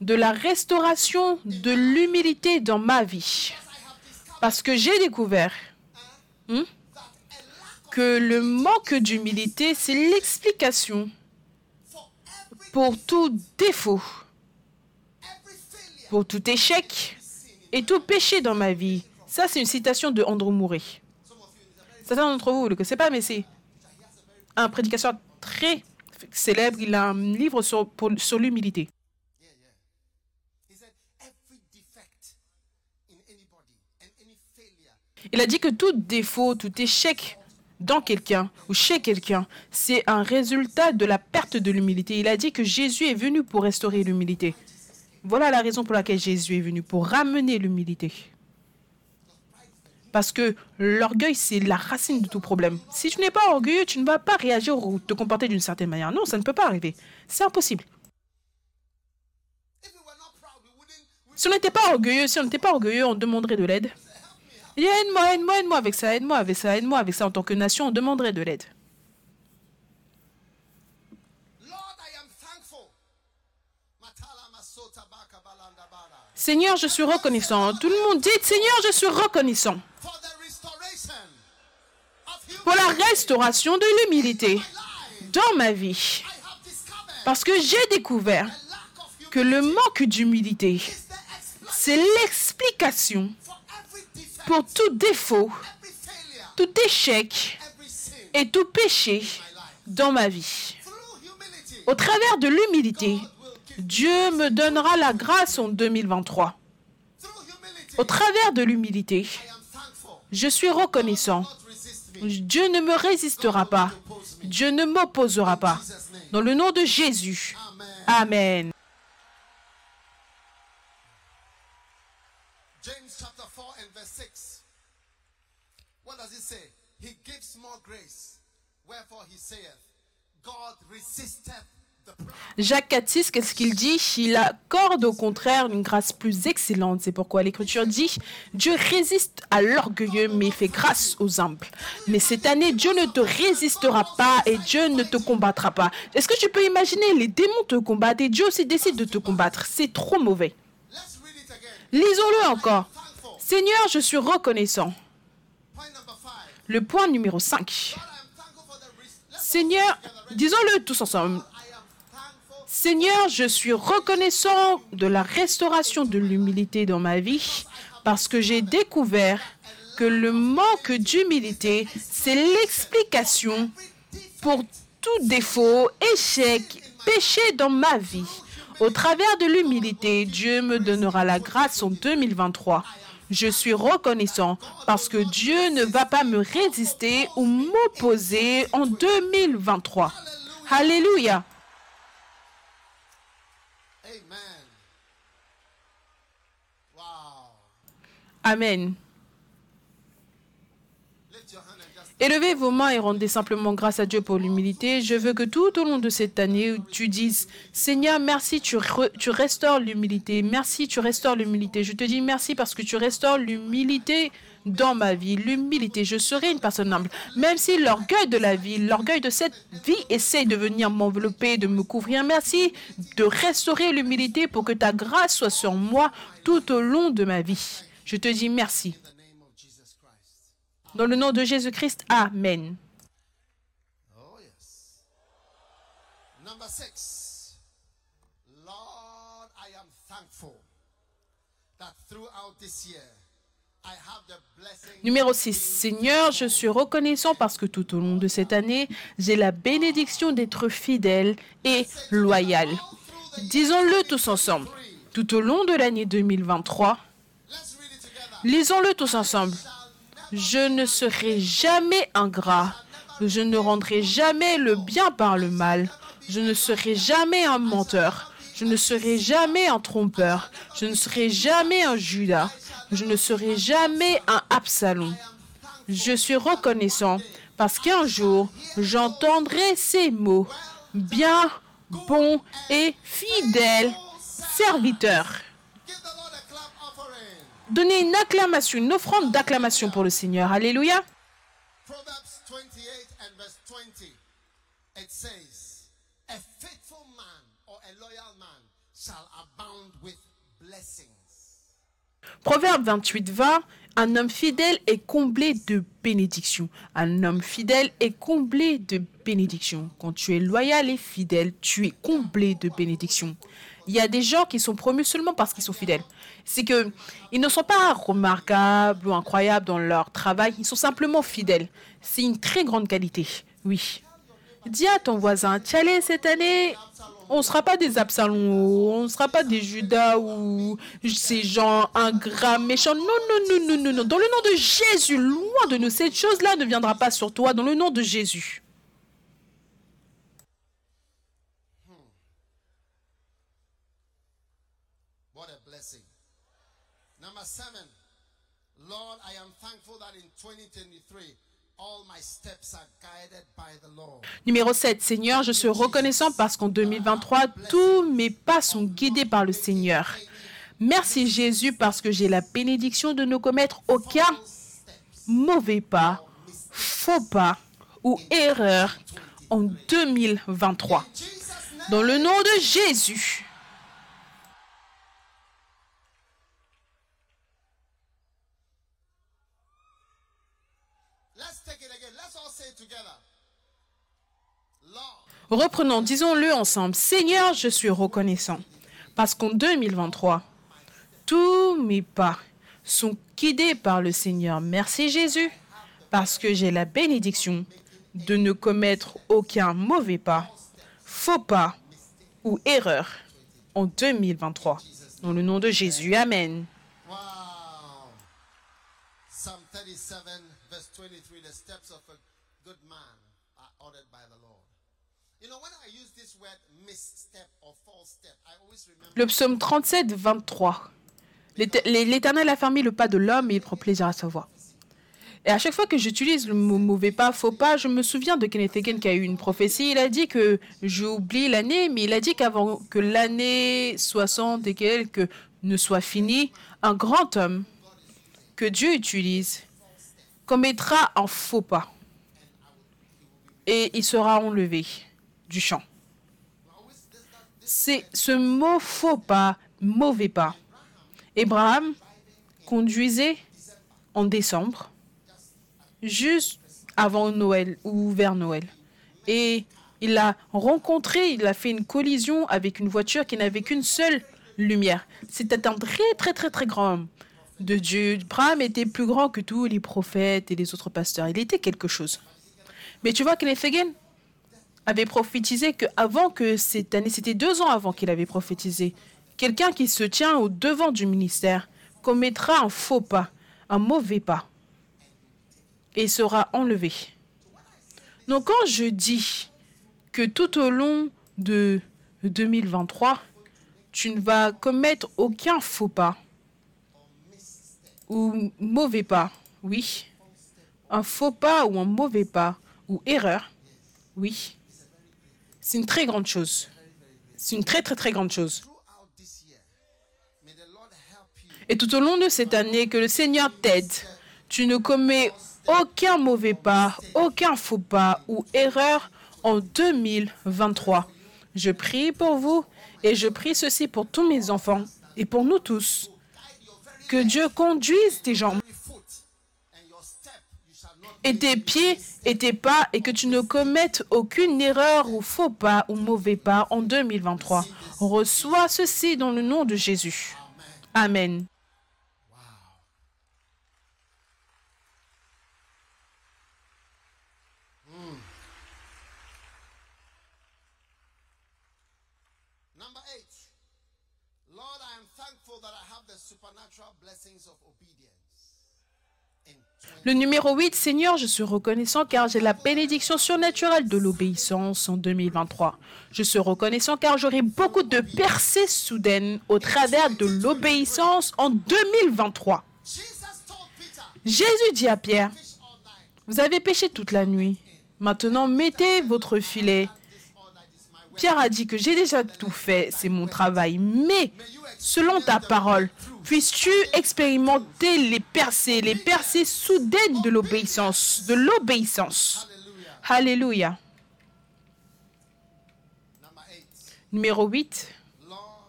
[SPEAKER 2] de la restauration de l'humilité dans ma vie. Parce que j'ai découvert hmm, que le manque d'humilité, c'est l'explication pour tout défaut, pour tout échec et tout péché dans ma vie. Ça, c'est une citation de Andrew Murray. Certains d'entre vous ne le connaissez pas, mais c'est un prédicateur très célèbre. Il a un livre sur, sur l'humilité. Il a dit que tout défaut, tout échec dans quelqu'un ou chez quelqu'un, c'est un résultat de la perte de l'humilité. Il a dit que Jésus est venu pour restaurer l'humilité. Voilà la raison pour laquelle Jésus est venu, pour ramener l'humilité. Parce que l'orgueil, c'est la racine de tout problème. Si tu n'es pas orgueilleux, tu ne vas pas réagir ou te comporter d'une certaine manière. Non, ça ne peut pas arriver. C'est impossible. Si on n'était pas orgueilleux, si on n'était pas orgueilleux, on demanderait de l'aide. Il dit, Aide-moi, aide-moi, aide-moi avec ça, aide-moi avec ça, aide-moi avec ça. En tant que nation, on demanderait de l'aide. Seigneur, je suis reconnaissant. Tout le monde dit, Seigneur, je suis reconnaissant pour la restauration de l'humilité dans ma vie. Parce que j'ai découvert que le manque d'humilité, c'est l'explication pour tout défaut, tout échec et tout péché dans ma vie. Au travers de l'humilité. Dieu me donnera la grâce en 2023.
[SPEAKER 1] Through humility,
[SPEAKER 2] Au travers de l'humilité, je suis reconnaissant. Dieu ne me résistera pas. Dieu ne m'opposera pas. Dans le nom de Jésus.
[SPEAKER 1] Amen. 4 and verse 6. What does it say? He gives more grace. Wherefore he saith, God resisteth.
[SPEAKER 2] Jacques 4,6, qu'est-ce qu'il dit? Il accorde au contraire une grâce plus excellente. C'est pourquoi l'Écriture dit Dieu résiste à l'orgueilleux, mais fait grâce aux humbles. Mais cette année, Dieu ne te résistera pas et Dieu ne te combattra pas. Est-ce que tu peux imaginer Les démons te combattent et Dieu aussi décide de te combattre? C'est trop mauvais. Lisons-le encore. Seigneur, je suis reconnaissant.
[SPEAKER 1] Point number 5.
[SPEAKER 2] Le point numéro 5.
[SPEAKER 1] God, I am thankful for the res- Let's
[SPEAKER 2] Seigneur, disons-le tous ensemble. Seigneur, je suis reconnaissant de la restauration de l'humilité dans ma vie parce que j'ai découvert que le manque d'humilité, c'est l'explication pour tout défaut, échec, péché dans ma vie. Au travers de l'humilité, Dieu me donnera la grâce en 2023. Je suis reconnaissant parce que Dieu ne va pas me résister ou m'opposer en 2023. Alléluia.
[SPEAKER 1] Amen. Wow.
[SPEAKER 2] Amen.
[SPEAKER 1] Lift your hand and just
[SPEAKER 2] Élevez vos mains et rendez simplement grâce à Dieu pour l'humilité. Je veux que tout au long de cette année, tu dises, Seigneur, merci, tu, re- restaures l'humilité. Merci, tu restaures l'humilité. Je te dis merci parce que tu restaures l'humilité dans ma vie. L'humilité, je serai une personne humble. Même si l'orgueil de la vie, l'orgueil de cette vie essaie de venir m'envelopper, de me couvrir. Merci de restaurer l'humilité pour que ta grâce soit sur moi tout au long de ma vie. Je te dis merci.
[SPEAKER 1] in the name of Jesus Christ.
[SPEAKER 2] Dans le nom de Jésus-Christ, Amen.
[SPEAKER 1] Oh, yes. Number six. Lord, I am thankful that throughout this year I have the blessing.
[SPEAKER 2] Numéro 6. Seigneur, je suis reconnaissant parce que tout au long de cette année, j'ai la bénédiction d'être fidèle et loyal. Disons-le tous ensemble. Tout au long de l'année 2023,
[SPEAKER 1] Let's read it together.
[SPEAKER 2] lisons-le tous ensemble. Je ne serai jamais ingrat. Je ne rendrai jamais le bien par le mal. Je ne serai jamais un menteur. Je ne serai jamais un trompeur. Je ne serai jamais un Judas. Je ne serai jamais un Absalom. Je suis reconnaissant parce qu'un jour, j'entendrai ces mots. Bien, bon et fidèle serviteur.
[SPEAKER 1] Give the Lord a clap offering.
[SPEAKER 2] Donnez une acclamation, une offrande d'acclamation pour le Seigneur. Alléluia.
[SPEAKER 1] Proverbs 28 and verse 20. It says, A faithful man or a loyal man shall abound with blessings.
[SPEAKER 2] Proverbe 28, 20. Un homme fidèle est comblé de bénédictions. Un homme fidèle est comblé de bénédictions. Quand tu es loyal et fidèle, tu es comblé de bénédictions. Il y a des gens qui sont promus seulement parce qu'ils sont fidèles. C'est que ils ne sont pas remarquables ou incroyables dans leur travail, ils sont simplement fidèles. C'est une très grande qualité. Oui. Dis à ton voisin, tiens cette année, on ne sera pas des Absalons, on ne sera pas des Judas ou ces gens ingrats, méchants. Non, non, non, non, non, non. Dans le nom de Jésus, loin de nous, cette chose-là ne viendra pas sur toi, dans le nom de Jésus.
[SPEAKER 1] What a blessing. Number seven. Lord, I am thankful that in 2023, all my steps are guided by the Lord.
[SPEAKER 2] Numéro 7, Seigneur, je suis reconnaissant parce qu'en 2023, tous mes pas sont guidés par le Seigneur. Merci Jésus parce que j'ai la bénédiction de ne commettre aucun mauvais pas, faux pas ou erreur en 2023.
[SPEAKER 1] Jesus' name.
[SPEAKER 2] Dans le nom de Jésus. Reprenons, disons-le ensemble. Seigneur, je suis reconnaissant parce qu'en 2023, tous mes pas sont guidés par le Seigneur. Merci Jésus parce que j'ai la bénédiction de ne commettre aucun mauvais pas, faux pas ou erreur en 2023. Dans le nom de Jésus, Amen.
[SPEAKER 1] wow. Psalm 37, verse 23 The steps of a good man are ordered by the Lord. You know, when I use this word misstep or false step, I always remember.
[SPEAKER 2] Le psaume 37, 23. L'éte- L'Éternel a fermé le pas de l'homme et il prend plaisir à sa voix. Et à chaque fois que j'utilise le mot mauvais pas, faux pas, je me souviens de Kenneth Hagin qui a eu une prophétie. Il a dit que, j'oublie l'année, mais il a dit qu'avant que l'année 60 et quelques ne soit finie, un grand homme que Dieu utilise commettra un faux pas. Et il sera enlevé du champ. C'est ce mot faux pas, mauvais pas. Abraham conduisait en décembre, juste avant Noël ou vers Noël. Et il a rencontré, il a fait une collision avec une voiture qui n'avait qu'une seule lumière. C'était un très très très très grand homme de Dieu. Abraham était plus grand que tous les prophètes et les autres pasteurs. Il était quelque chose. Mais tu vois, Kenneth Hagin avait prophétisé que avant que cette année, c'était deux ans avant qu'il avait prophétisé, quelqu'un qui se tient au devant du ministère commettra un faux pas, un mauvais pas, et sera enlevé. Donc quand je dis que tout au long de 2023, tu ne vas commettre aucun faux pas ou mauvais pas, oui, un faux pas ou un mauvais pas ou erreur, oui, c'est une très grande chose. C'est une très très très grande chose. Et tout au long de cette année, que le Seigneur t'aide. Tu ne commets aucun mauvais pas, aucun faux pas ou erreur en 2023. Je prie pour vous et je prie ceci pour tous mes enfants et pour nous tous. Que Dieu conduise tes jambes et tes pieds et tes pas et que tu ne commettes aucune erreur ou faux pas ou mauvais pas en 2023. Reçois ceci dans le nom de Jésus. Amen.
[SPEAKER 1] Number eight. Lord, I am thankful that I have the supernatural blessings of obedience. In 20
[SPEAKER 2] Le numéro 8, Seigneur, je suis reconnaissant car j'ai la bénédiction surnaturelle de l'obéissance en 2023. Je suis reconnaissant car j'aurai beaucoup de percées soudaines au travers de l'obéissance en 2023.
[SPEAKER 1] Jesus told Peter,
[SPEAKER 2] Jésus dit à Pierre, Vous avez péché toute la nuit. Maintenant, mettez votre filet. Pierre a dit que j'ai déjà tout fait, c'est mon travail. Mais, selon ta parole, puisses-tu expérimenter les percées, les percées soudaines de l'obéissance, de l'obéissance? Alléluia. Numéro 8.
[SPEAKER 1] Lord,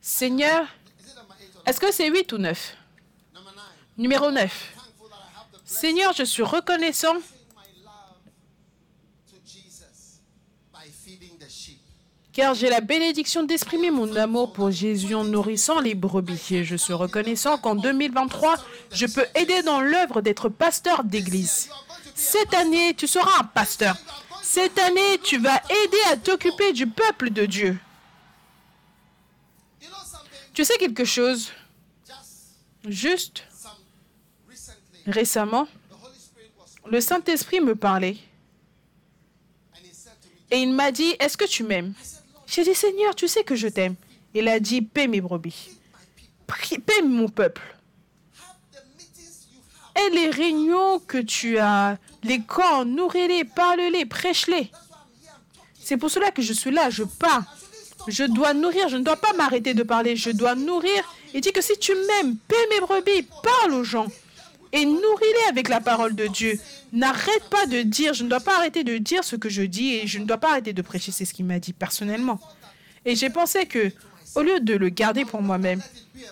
[SPEAKER 2] Seigneur, est-ce que c'est 8 ou 9
[SPEAKER 1] number nine?
[SPEAKER 2] Numéro 9.
[SPEAKER 1] Thankful that I have the blessing
[SPEAKER 2] Seigneur, je suis reconnaissant
[SPEAKER 1] of my love to Jesus by feeding the sheep.
[SPEAKER 2] Car j'ai la bénédiction d'exprimer mon amour pour Jésus en nourrissant les brebis. Je suis reconnaissant qu'en 2023, je peux aider dans l'œuvre d'être pasteur d'église. Cette année, tu seras un pasteur. Cette année, tu vas aider à t'occuper du peuple de Dieu. Tu sais quelque chose?
[SPEAKER 1] Just
[SPEAKER 2] Juste récemment, le Saint-Esprit me parlait et il m'a dit, est-ce que tu m'aimes? J'ai dit, Seigneur, tu sais que je t'aime. Il a dit, paie mes brebis. Paie mon peuple. Et les réunions que tu as, les camps, nourris-les, parle-les, prêche-les. C'est pour cela que je suis là, je parle. Je dois nourrir, je ne dois pas m'arrêter de parler, je dois nourrir. Il dit que si tu m'aimes, paie mes brebis, parle aux gens et nourris-les avec la parole de Dieu. N'arrête pas de dire, je ne dois pas arrêter de dire ce que je dis et je ne dois pas arrêter de prêcher, c'est ce qu'il m'a dit personnellement. Et j'ai pensé que, au lieu de le garder pour moi-même,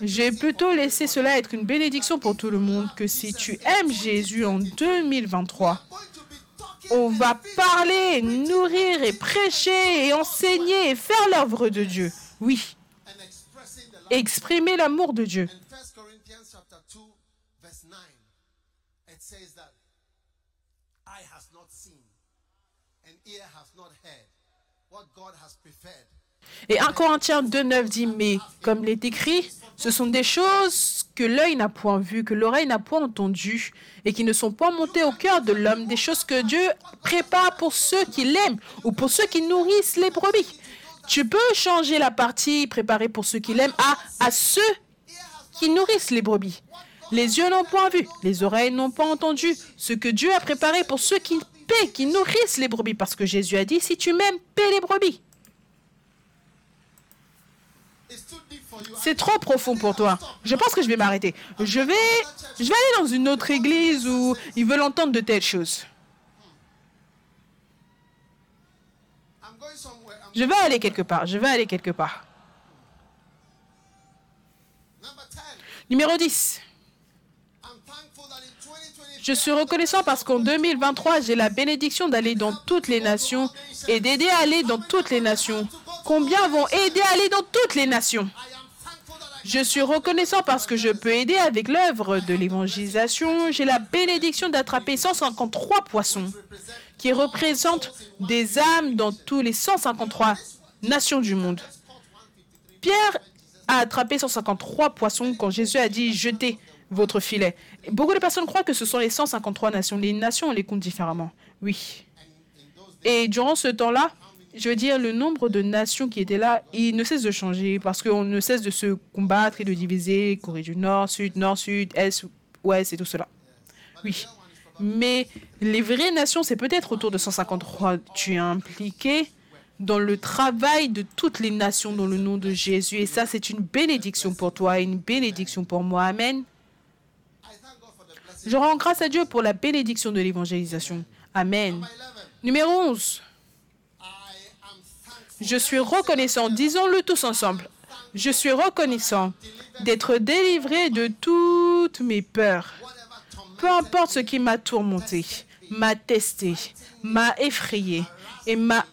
[SPEAKER 2] j'ai plutôt laissé cela être une bénédiction pour tout le monde, que si tu aimes Jésus en 2023,
[SPEAKER 1] going to be talking
[SPEAKER 2] on va parler, nourrir et prêcher et enseigner et faire l'œuvre de Dieu. Oui, exprimer l'amour de Dieu.
[SPEAKER 1] In 1 Corinthians chapter 2, verse 9, it says that eye has not seen and ear has not heard what God has prepared.
[SPEAKER 2] Et 1 Corinthiens 2.9 dit, mais comme il est écrit, ce sont des choses que l'œil n'a point vues, que l'oreille n'a point entendues, et qui ne sont point montées au cœur de l'homme, des choses que Dieu prépare pour ceux qui l'aiment ou pour ceux qui nourrissent les brebis. Tu peux changer la partie préparée pour ceux qui l'aiment à, à ceux qui nourrissent les brebis. Les yeux n'ont point vu, les oreilles n'ont pas entendu ce que Dieu a préparé pour ceux qui paient, qui nourrissent les brebis. Parce que Jésus a dit, si tu m'aimes, paie les brebis.
[SPEAKER 1] It's too deep for you.
[SPEAKER 2] C'est trop profond pour toi. Je pense que je vais m'arrêter. Je vais, je vais aller dans une autre église où ils veulent entendre de telles choses. Je vais aller quelque part. Je vais aller quelque part.
[SPEAKER 1] number 10.
[SPEAKER 2] Numéro 10.
[SPEAKER 1] I'm thankful that in 2023
[SPEAKER 2] Je suis reconnaissant parce qu'en 2023, j'ai la bénédiction d'aller dans toutes les nations et d'aider à aller dans toutes les nations. Combien vont aider à aller dans toutes les nations Je suis reconnaissant parce que je peux aider avec l'œuvre de l'évangélisation. J'ai la bénédiction d'attraper 153 poissons qui représentent des âmes dans tous les 153 nations du monde. Pierre a attrapé 153 poissons quand Jésus a dit jetez votre filet. Et Beaucoup de personnes croient que ce sont les 153 nations. Les nations, on les compte différemment. Oui. Et durant ce temps-là, je veux dire, le nombre de nations qui étaient là, il ne cesse de changer parce qu'on ne cesse de se combattre et de diviser Corée du Nord, Sud, Nord, Sud, Est, Ouest et tout cela. Oui. Mais les vraies nations, c'est peut-être autour de 153. Tu es impliqué dans le travail de toutes les nations dans le nom de Jésus. Et ça, c'est une bénédiction pour toi et une bénédiction pour moi. Amen. Je rends grâce à Dieu pour la bénédiction de l'évangélisation. Amen.
[SPEAKER 1] 11.
[SPEAKER 2] Numéro 11. Je suis reconnaissant, disons-le tous ensemble. Je suis reconnaissant d'être délivré de toutes mes peurs. Peu importe ce qui m'a tourmenté, m'a testé, m'a effrayé et m'a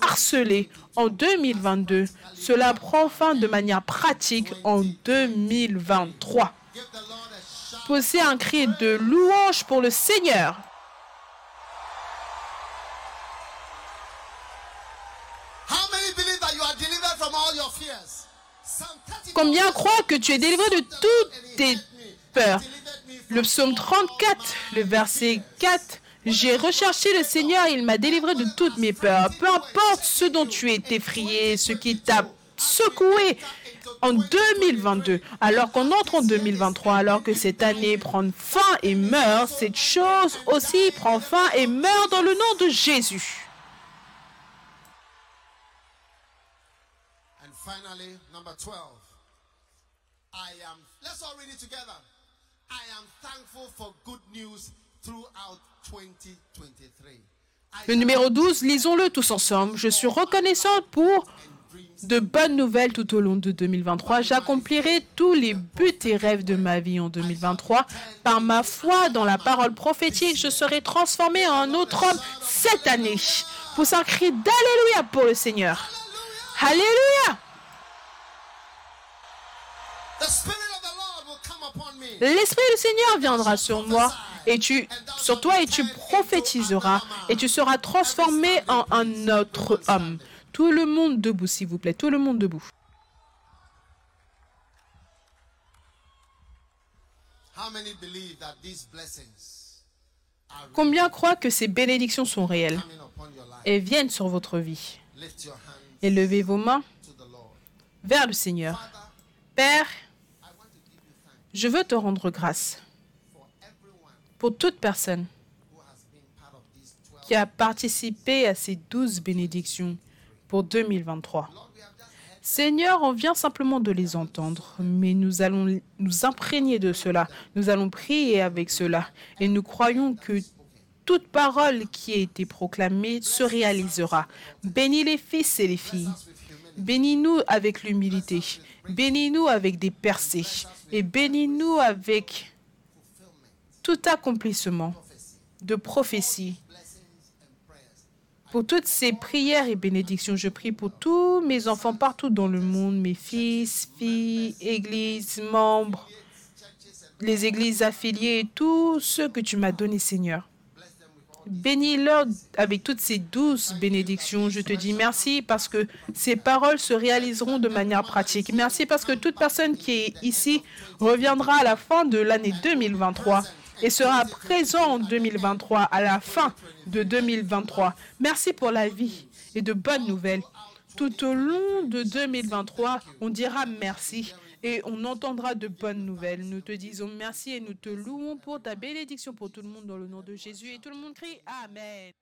[SPEAKER 2] harcelé en 2022, cela prend fin de manière pratique en 2023.
[SPEAKER 1] give the Lord a shout.
[SPEAKER 2] Posez un cri de louange pour le Seigneur.
[SPEAKER 1] How many believe that you are delivered from all your fears? Psalm 34
[SPEAKER 2] Combien croient que tu es délivré de toutes tes peurs Le psaume 34, le verset 4. J'ai recherché le Seigneur, il m'a délivré de toutes mes peurs. Peu importe ce dont tu es effrayé, ce qui t'a secoué, en 2022, alors qu'on entre en 2023, alors que cette année prend fin et meurt, cette chose aussi prend fin et meurt dans le nom de Jésus.
[SPEAKER 1] Finally, number 12. I am, let's all read it together. I am thankful for good news throughout 2023. I
[SPEAKER 2] Le numéro 12, lisons-le tous ensemble. Je suis reconnaissante pour de bonnes nouvelles tout au long de 2023. J'accomplirai tous les buts et rêves de ma vie en 2023. Par ma foi dans la parole prophétique, je serai transformé en un autre homme cette année. Pousse un cri d'Alléluia pour le Seigneur. Alléluia! L'Esprit du Seigneur viendra sur moi et tu, sur toi et tu prophétiseras et tu seras transformé en un autre homme. Tout le monde debout, s'il vous plaît. Tout le monde debout. Combien croient que ces bénédictions sont réelles et viennent sur votre vie? Élevez vos mains vers le Seigneur. Père, je veux te rendre grâce pour toute personne
[SPEAKER 1] who has been part of these 12.
[SPEAKER 2] qui a participé à ces douze bénédictions pour 2023.
[SPEAKER 1] Lord, we have just heard
[SPEAKER 2] Seigneur, on vient simplement de les entendre, mais nous allons nous imprégner de cela. Nous allons prier avec cela. Et nous croyons que toute parole qui a été proclamée se réalisera. Bénis les fils et les filles. Bénis-nous avec l'humilité. Bénis-nous avec des percées. Et bénis-nous avec tout accomplissement de prophétie. Pour toutes ces prières et bénédictions, je prie pour tous mes enfants partout dans le monde, mes fils, filles, églises, membres, les églises affiliées et tous ceux que tu m'as donnés, Seigneur. Bénis-leur avec toutes ces douces bénédictions. Je te dis merci parce que ces paroles se réaliseront de manière pratique. Merci parce que toute personne qui est ici reviendra à la fin de l'année 2023 et sera présent en 2023, à la fin de 2023. Merci pour la vie et de bonnes nouvelles. Tout au long de 2023, on dira merci et on entendra de bonnes nouvelles. Nous te disons merci et nous te louons pour ta bénédiction pour tout le monde dans le nom de Jésus. Et tout le monde crie Amen.